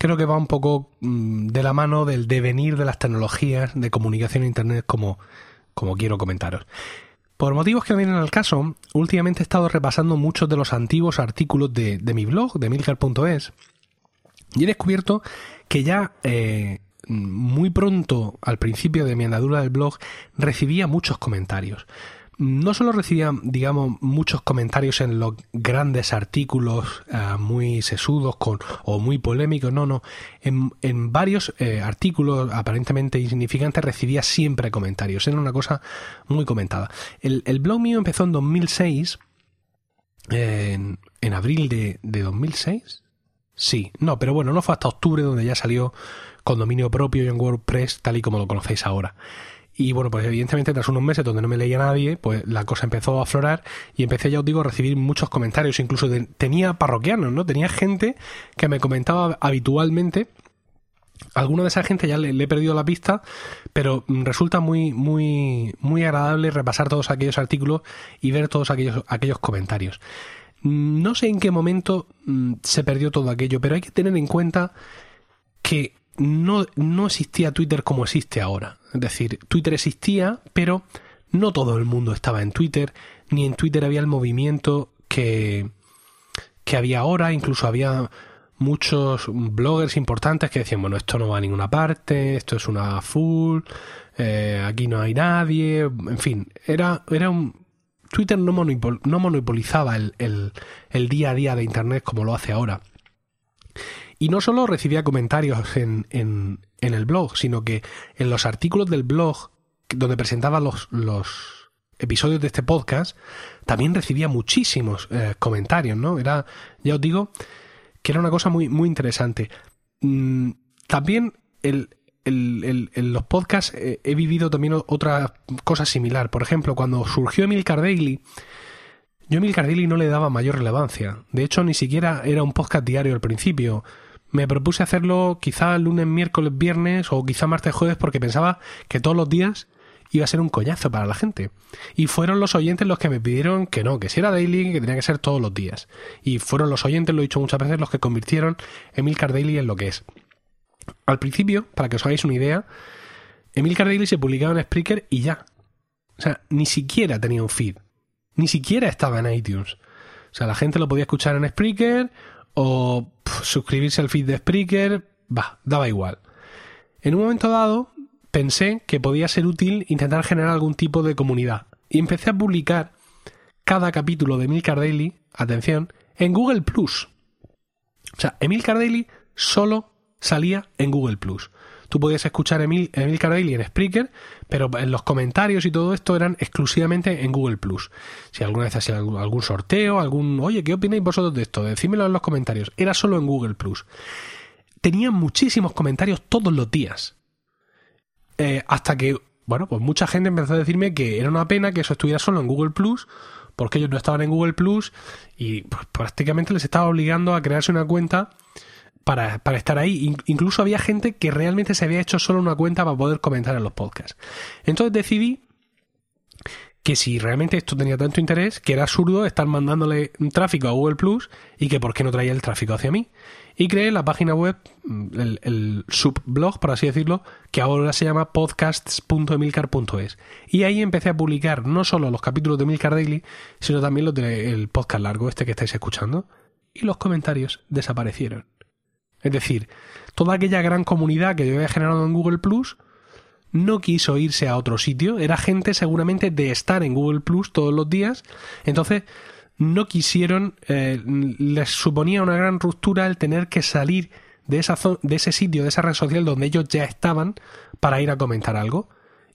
creo que va un poco mm, de la mano del devenir de las tecnologías de comunicación a Internet como, como quiero comentaros. Por motivos que no vienen al caso, últimamente he estado repasando muchos de los antiguos artículos de, de mi blog, de milcar.es, y he descubierto que ya eh, muy pronto, al principio de mi andadura del blog, recibía muchos comentarios no solo recibía, digamos, muchos comentarios en los grandes artículos eh, muy sesudos con, o muy polémicos, no, no. En, en varios eh, artículos aparentemente insignificantes recibía siempre comentarios. Era una cosa muy comentada. El, el blog mío empezó en 2006, en, en abril de, de 2006. Sí, no, pero bueno, no fue hasta octubre donde ya salió con dominio propio en WordPress tal y como lo conocéis ahora. Y bueno, pues evidentemente tras unos meses donde no me leía nadie, pues la cosa empezó a aflorar y empecé ya os digo a recibir muchos comentarios, incluso tenía parroquianos, ¿no? Tenía gente que me comentaba habitualmente Alguna de esa gente ya le, he perdido la pista, pero resulta muy, muy, muy agradable repasar todos aquellos artículos y ver todos aquellos, aquellos comentarios. No sé en qué momento mm, se perdió todo aquello, pero hay que tener en cuenta que no, no existía Twitter como existe ahora. Es decir, Twitter existía, pero no todo el mundo estaba en Twitter, ni en Twitter había el movimiento que, que había ahora, incluso había muchos bloggers importantes que decían, bueno, esto no va a ninguna parte, esto es una full, eh, aquí no hay nadie, en fin, era, era un... Twitter no, no monopolizaba el, el día a día de Internet como lo hace ahora. Y no solo recibía comentarios en, en, el blog, sino que en los artículos del blog donde presentaba los, los episodios de este podcast, también recibía muchísimos eh, comentarios, ¿no? Era, ya os digo, que era una cosa muy, muy interesante. Mm, también el, el, en los podcasts eh, he vivido también otra cosa similar. Por ejemplo, cuando surgió Emil Daily, yo a Emilcar Daily no le daba mayor relevancia. De hecho, ni siquiera era un podcast diario al principio. Me propuse hacerlo quizá lunes, miércoles, viernes o quizá martes, jueves porque pensaba que todos los días iba a ser un coñazo para la gente. Y fueron los oyentes los que me pidieron que no, que si era daily, que tenía que ser todos los días. Y fueron los oyentes, lo he dicho muchas veces, los que convirtieron Emilcar Daily en lo que es. Al principio, para que os hagáis una idea, Emilcar Daily se publicaba en Spreaker y ya. O sea, ni siquiera tenía un feed. Ni siquiera estaba en iTunes. O sea, la gente lo podía escuchar en Spreaker o suscribirse al feed de Spreaker. Va, daba igual. En un momento dado, pensé que podía ser útil intentar generar algún tipo de comunidad. Y empecé a publicar cada capítulo de Emilcar Daily, atención, en Google Plus. O sea, Emilcar Daily solo salía en Google Plus. Tú podías escuchar Emil, Emilcar Daily en Spreaker, pero en los comentarios y todo esto eran exclusivamente en Google Plus. Si alguna vez hacía algún, algún sorteo, algún, oye, ¿qué opináis vosotros de esto? Decídmelo en los comentarios. Era solo en Google Plus. Tenía muchísimos comentarios todos los días. Eh, hasta que, bueno, pues mucha gente empezó a decirme que era una pena que eso estuviera solo en Google Plus, porque ellos no estaban en Google Plus y pues, prácticamente les estaba obligando a crearse una cuenta para, para, estar ahí. Incluso había gente que realmente se había hecho solo una cuenta para poder comentar en los podcasts. Entonces decidí que si realmente esto tenía tanto interés, que era absurdo estar mandándole tráfico a Google Plus y que por qué no traía el tráfico hacia mí. Y creé la página web, el, el subblog, por así decirlo, que ahora se llama podcasts.emilcar.es. Y ahí empecé a publicar no solo los capítulos de Emilcar Daily, sino también los del podcast largo, este que estáis escuchando. Y los comentarios desaparecieron. Es decir, toda aquella gran comunidad que yo había generado en Google Plus no quiso irse a otro sitio. Era gente seguramente de estar en Google Plus todos los días. Entonces, no quisieron, eh, les suponía una gran ruptura el tener que salir de, esa de ese sitio, de esa red social donde ellos ya estaban para ir a comentar algo.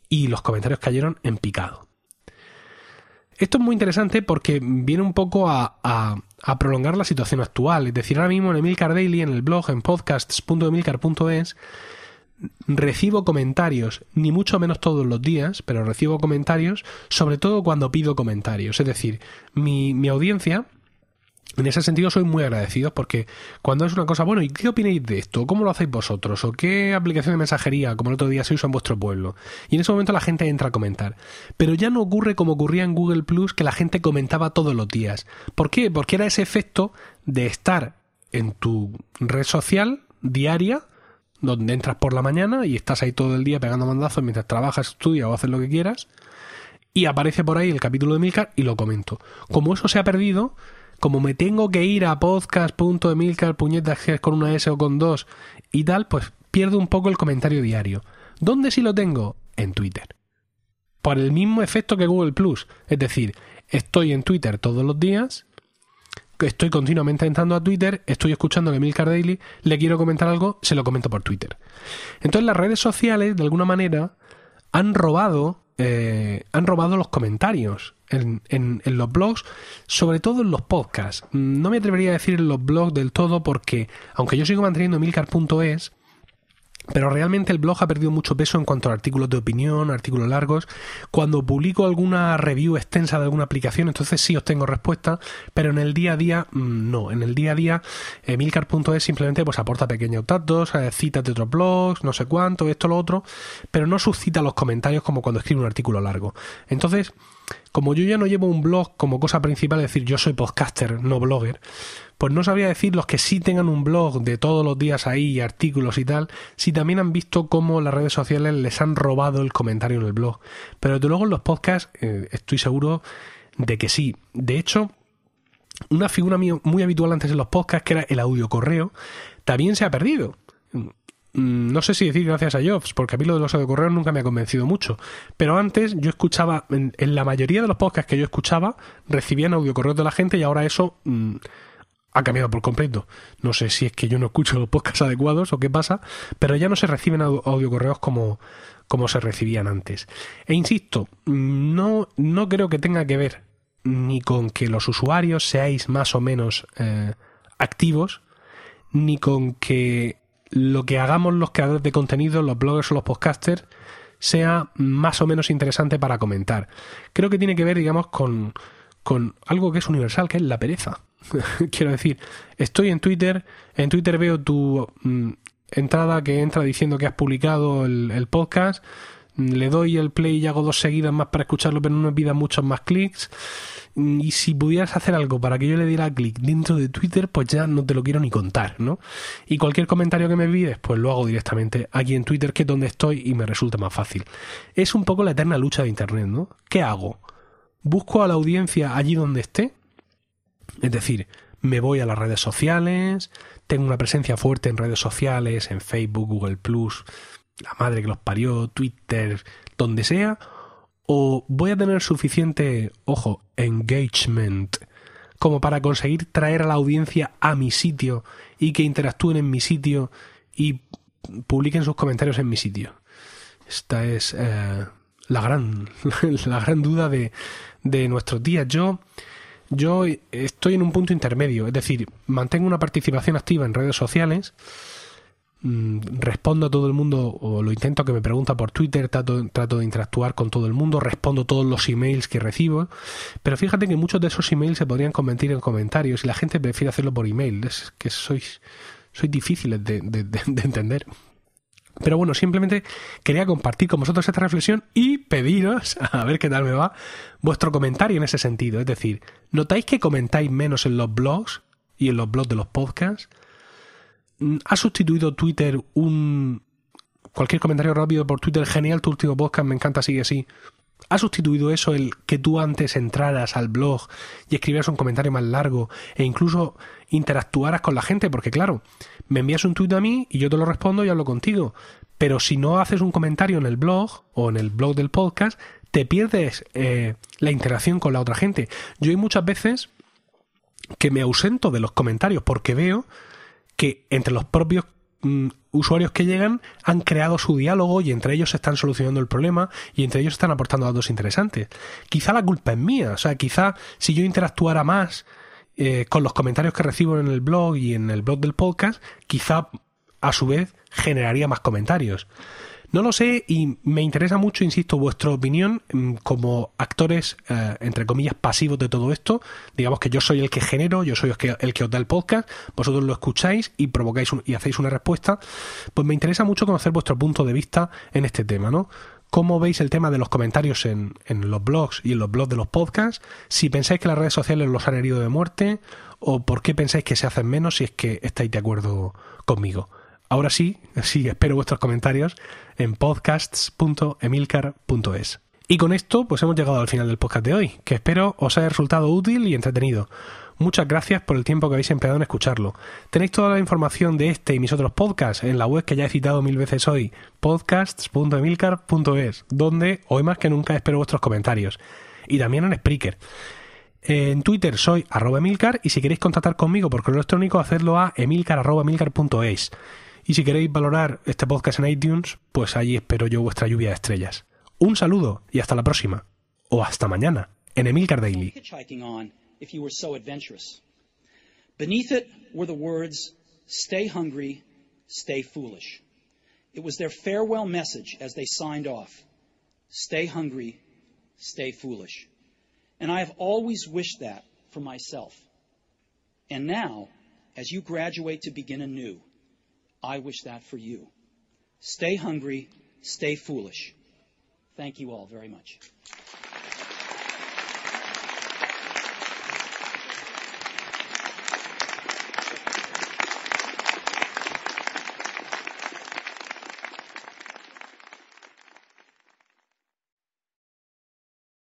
Y los comentarios cayeron en picado. Esto es muy interesante porque viene un poco a, a, a, prolongar la situación actual. Es decir, ahora mismo en Emilcar Daily, en el blog, en podcasts.emilcar.es, recibo comentarios, ni mucho menos todos los días, pero recibo comentarios, sobre todo cuando pido comentarios. Es decir, mi, mi audiencia, en ese sentido soy muy agradecido porque cuando es una cosa, bueno, ¿y qué opináis de esto? ¿Cómo lo hacéis vosotros? ¿O qué aplicación de mensajería, como el otro día, se usa en vuestro pueblo? Y en ese momento la gente entra a comentar. Pero ya no ocurre como ocurría en Google Plus, que la gente comentaba todos los días. ¿Por qué? Porque era ese efecto de estar en tu red social diaria, donde entras por la mañana y estás ahí todo el día pegando mandazos mientras trabajas, estudias o haces lo que quieras, y aparece por ahí el capítulo de Milcar y lo comento. Como eso se ha perdido, como me tengo que ir a podcast.emilcar, puñetas con una S o con dos y tal, pues pierdo un poco el comentario diario. ¿Dónde sí lo tengo? En Twitter. Por el mismo efecto que Google Plus. Es decir, estoy en Twitter todos los días, estoy continuamente entrando a Twitter, estoy escuchando a Emilcar Daily, le quiero comentar algo, se lo comento por Twitter. Entonces las redes sociales, de alguna manera, han robado, eh, han robado los comentarios en, los blogs, sobre todo en los podcasts. No me atrevería a decir en los blogs del todo porque, aunque yo sigo manteniendo emilcar.es, pero realmente el blog ha perdido mucho peso en cuanto a artículos de opinión, artículos largos. Cuando publico alguna review extensa de alguna aplicación, entonces sí obtengo respuesta, pero en el día a día no. En el día a día, emilcar.es simplemente pues aporta pequeños datos, eh, citas de otros blogs, no sé cuánto, esto, lo otro, pero no suscita los comentarios como cuando escribe un artículo largo. Entonces, como yo ya no llevo un blog como cosa principal, es decir, yo soy podcaster, no blogger, pues no sabría decir los que sí tengan un blog de todos los días ahí, artículos y tal, si también han visto cómo las redes sociales les han robado el comentario en el blog. Pero desde luego en los podcasts eh, estoy seguro de que sí. De hecho, una figura muy habitual antes en los podcasts, que era el audio correo, también se ha perdido no sé si decir gracias a Jobs, porque a mí lo de los correos nunca me ha convencido mucho. Pero antes yo escuchaba, en, la mayoría de los podcasts que yo escuchaba, recibían audiocorreos de la gente y ahora eso mmm, ha cambiado por completo. No sé si es que yo no escucho los podcasts adecuados o qué pasa, pero ya no se reciben audiocorreos como, como se recibían antes. E insisto, no, no creo que tenga que ver ni con que los usuarios seáis más o menos eh, activos, ni con que lo que hagamos los creadores de contenido, los bloggers o los podcasters, sea más o menos interesante para comentar. Creo que tiene que ver, digamos, con, con algo que es universal, que es la pereza. Quiero decir, estoy en Twitter, en Twitter veo tu mm, entrada que entra diciendo que has publicado el, podcast, le doy el play y hago dos seguidas más para escucharlo, pero no me pida muchos más clics. Mm, Y si pudieras hacer algo para que yo le diera clic dentro de Twitter, pues ya no te lo quiero ni contar, ¿no? Y cualquier comentario que me pides, pues lo hago directamente aquí en Twitter, que es donde estoy y me resulta más fácil. Es un poco la eterna lucha de Internet, ¿no? ¿Qué hago? ¿Busco a la audiencia allí donde esté? Es decir, me voy a las redes sociales, tengo una presencia fuerte en redes sociales, en Facebook, Google Plus, la madre que los parió, Twitter, donde sea, o voy a tener suficiente, ojo, engagement como para conseguir traer a la audiencia a mi sitio y que interactúen en mi sitio y publiquen sus comentarios en mi sitio. Esta es eh, la gran la gran duda de, de nuestros días. Yo yo estoy en un punto intermedio, es decir, mantengo una participación activa en redes sociales, respondo a todo el mundo o lo intento que me pregunta por Twitter, trato, de interactuar con todo el mundo, respondo todos los emails que recibo, pero fíjate que muchos de esos emails se podrían convertir en comentarios y la gente prefiere hacerlo por email, es que sois, sois difíciles de, de entender. Pero bueno, simplemente quería compartir con vosotros esta reflexión y pediros, a ver qué tal me va, vuestro comentario en ese sentido. Es decir, ¿notáis que comentáis menos en los blogs y en los blogs de los podcasts? ¿Ha sustituido Twitter un... cualquier comentario rápido por Twitter? Genial tu último podcast, me encanta, sigue así. ¿Ha sustituido eso el que tú antes entraras al blog y escribieras un comentario más largo e incluso interactuaras con la gente? Porque claro, me envías un tuit a mí y yo te lo respondo y hablo contigo. Pero si no haces un comentario en el blog o en el blog del podcast, te pierdes eh, la interacción con la otra gente. Yo hay muchas veces que me ausento de los comentarios porque veo que entre los propios mm, usuarios que llegan han creado su diálogo y entre ellos están solucionando el problema y entre ellos están aportando datos interesantes. Quizá la culpa es mía, o sea, quizá si yo interactuara más eh, con los comentarios que recibo en el blog y en el blog del podcast, quizá a su vez generaría más comentarios. No lo sé y me interesa mucho, insisto, vuestra opinión mm, como actores, eh, entre comillas, pasivos de todo esto. Digamos que yo soy el que genero, yo soy el que, os da el podcast, vosotros lo escucháis y provocáis un- y hacéis una respuesta. Pues me interesa mucho conocer vuestro punto de vista en este tema, ¿no? ¿Cómo veis el tema de los comentarios en, en los blogs y en los blogs de los podcasts? Si pensáis que las redes sociales los han herido de muerte o por qué pensáis que se hacen menos si es que estáis de acuerdo conmigo. Ahora sí, sí, espero vuestros comentarios en podcasts.emilcar.es. Y con esto, pues hemos llegado al final del podcast de hoy, que espero os haya resultado útil y entretenido. Muchas gracias por el tiempo que habéis empleado en escucharlo. Tenéis toda la información de este y mis otros podcasts en la web que ya he citado mil veces hoy, podcasts.emilcar.es, donde hoy más que nunca espero vuestros comentarios. Y también en Spreaker. En Twitter soy arroba Emilcar y si queréis contactar conmigo por correo electrónico, hacedlo a emilcar.emilcar.es. Y si queréis valorar este podcast en iTunes, pues allí espero yo vuestra lluvia de estrellas. Un saludo y hasta la próxima. O hasta mañana, en Emilcar Daily. if you were so adventurous. Beneath it were the words, Stay hungry, stay foolish. It was their farewell message as they signed off. Stay hungry, stay foolish. And I have always wished that for myself. And now, as you graduate to begin anew, I wish that for you. Stay hungry, stay foolish. Thank you all very much.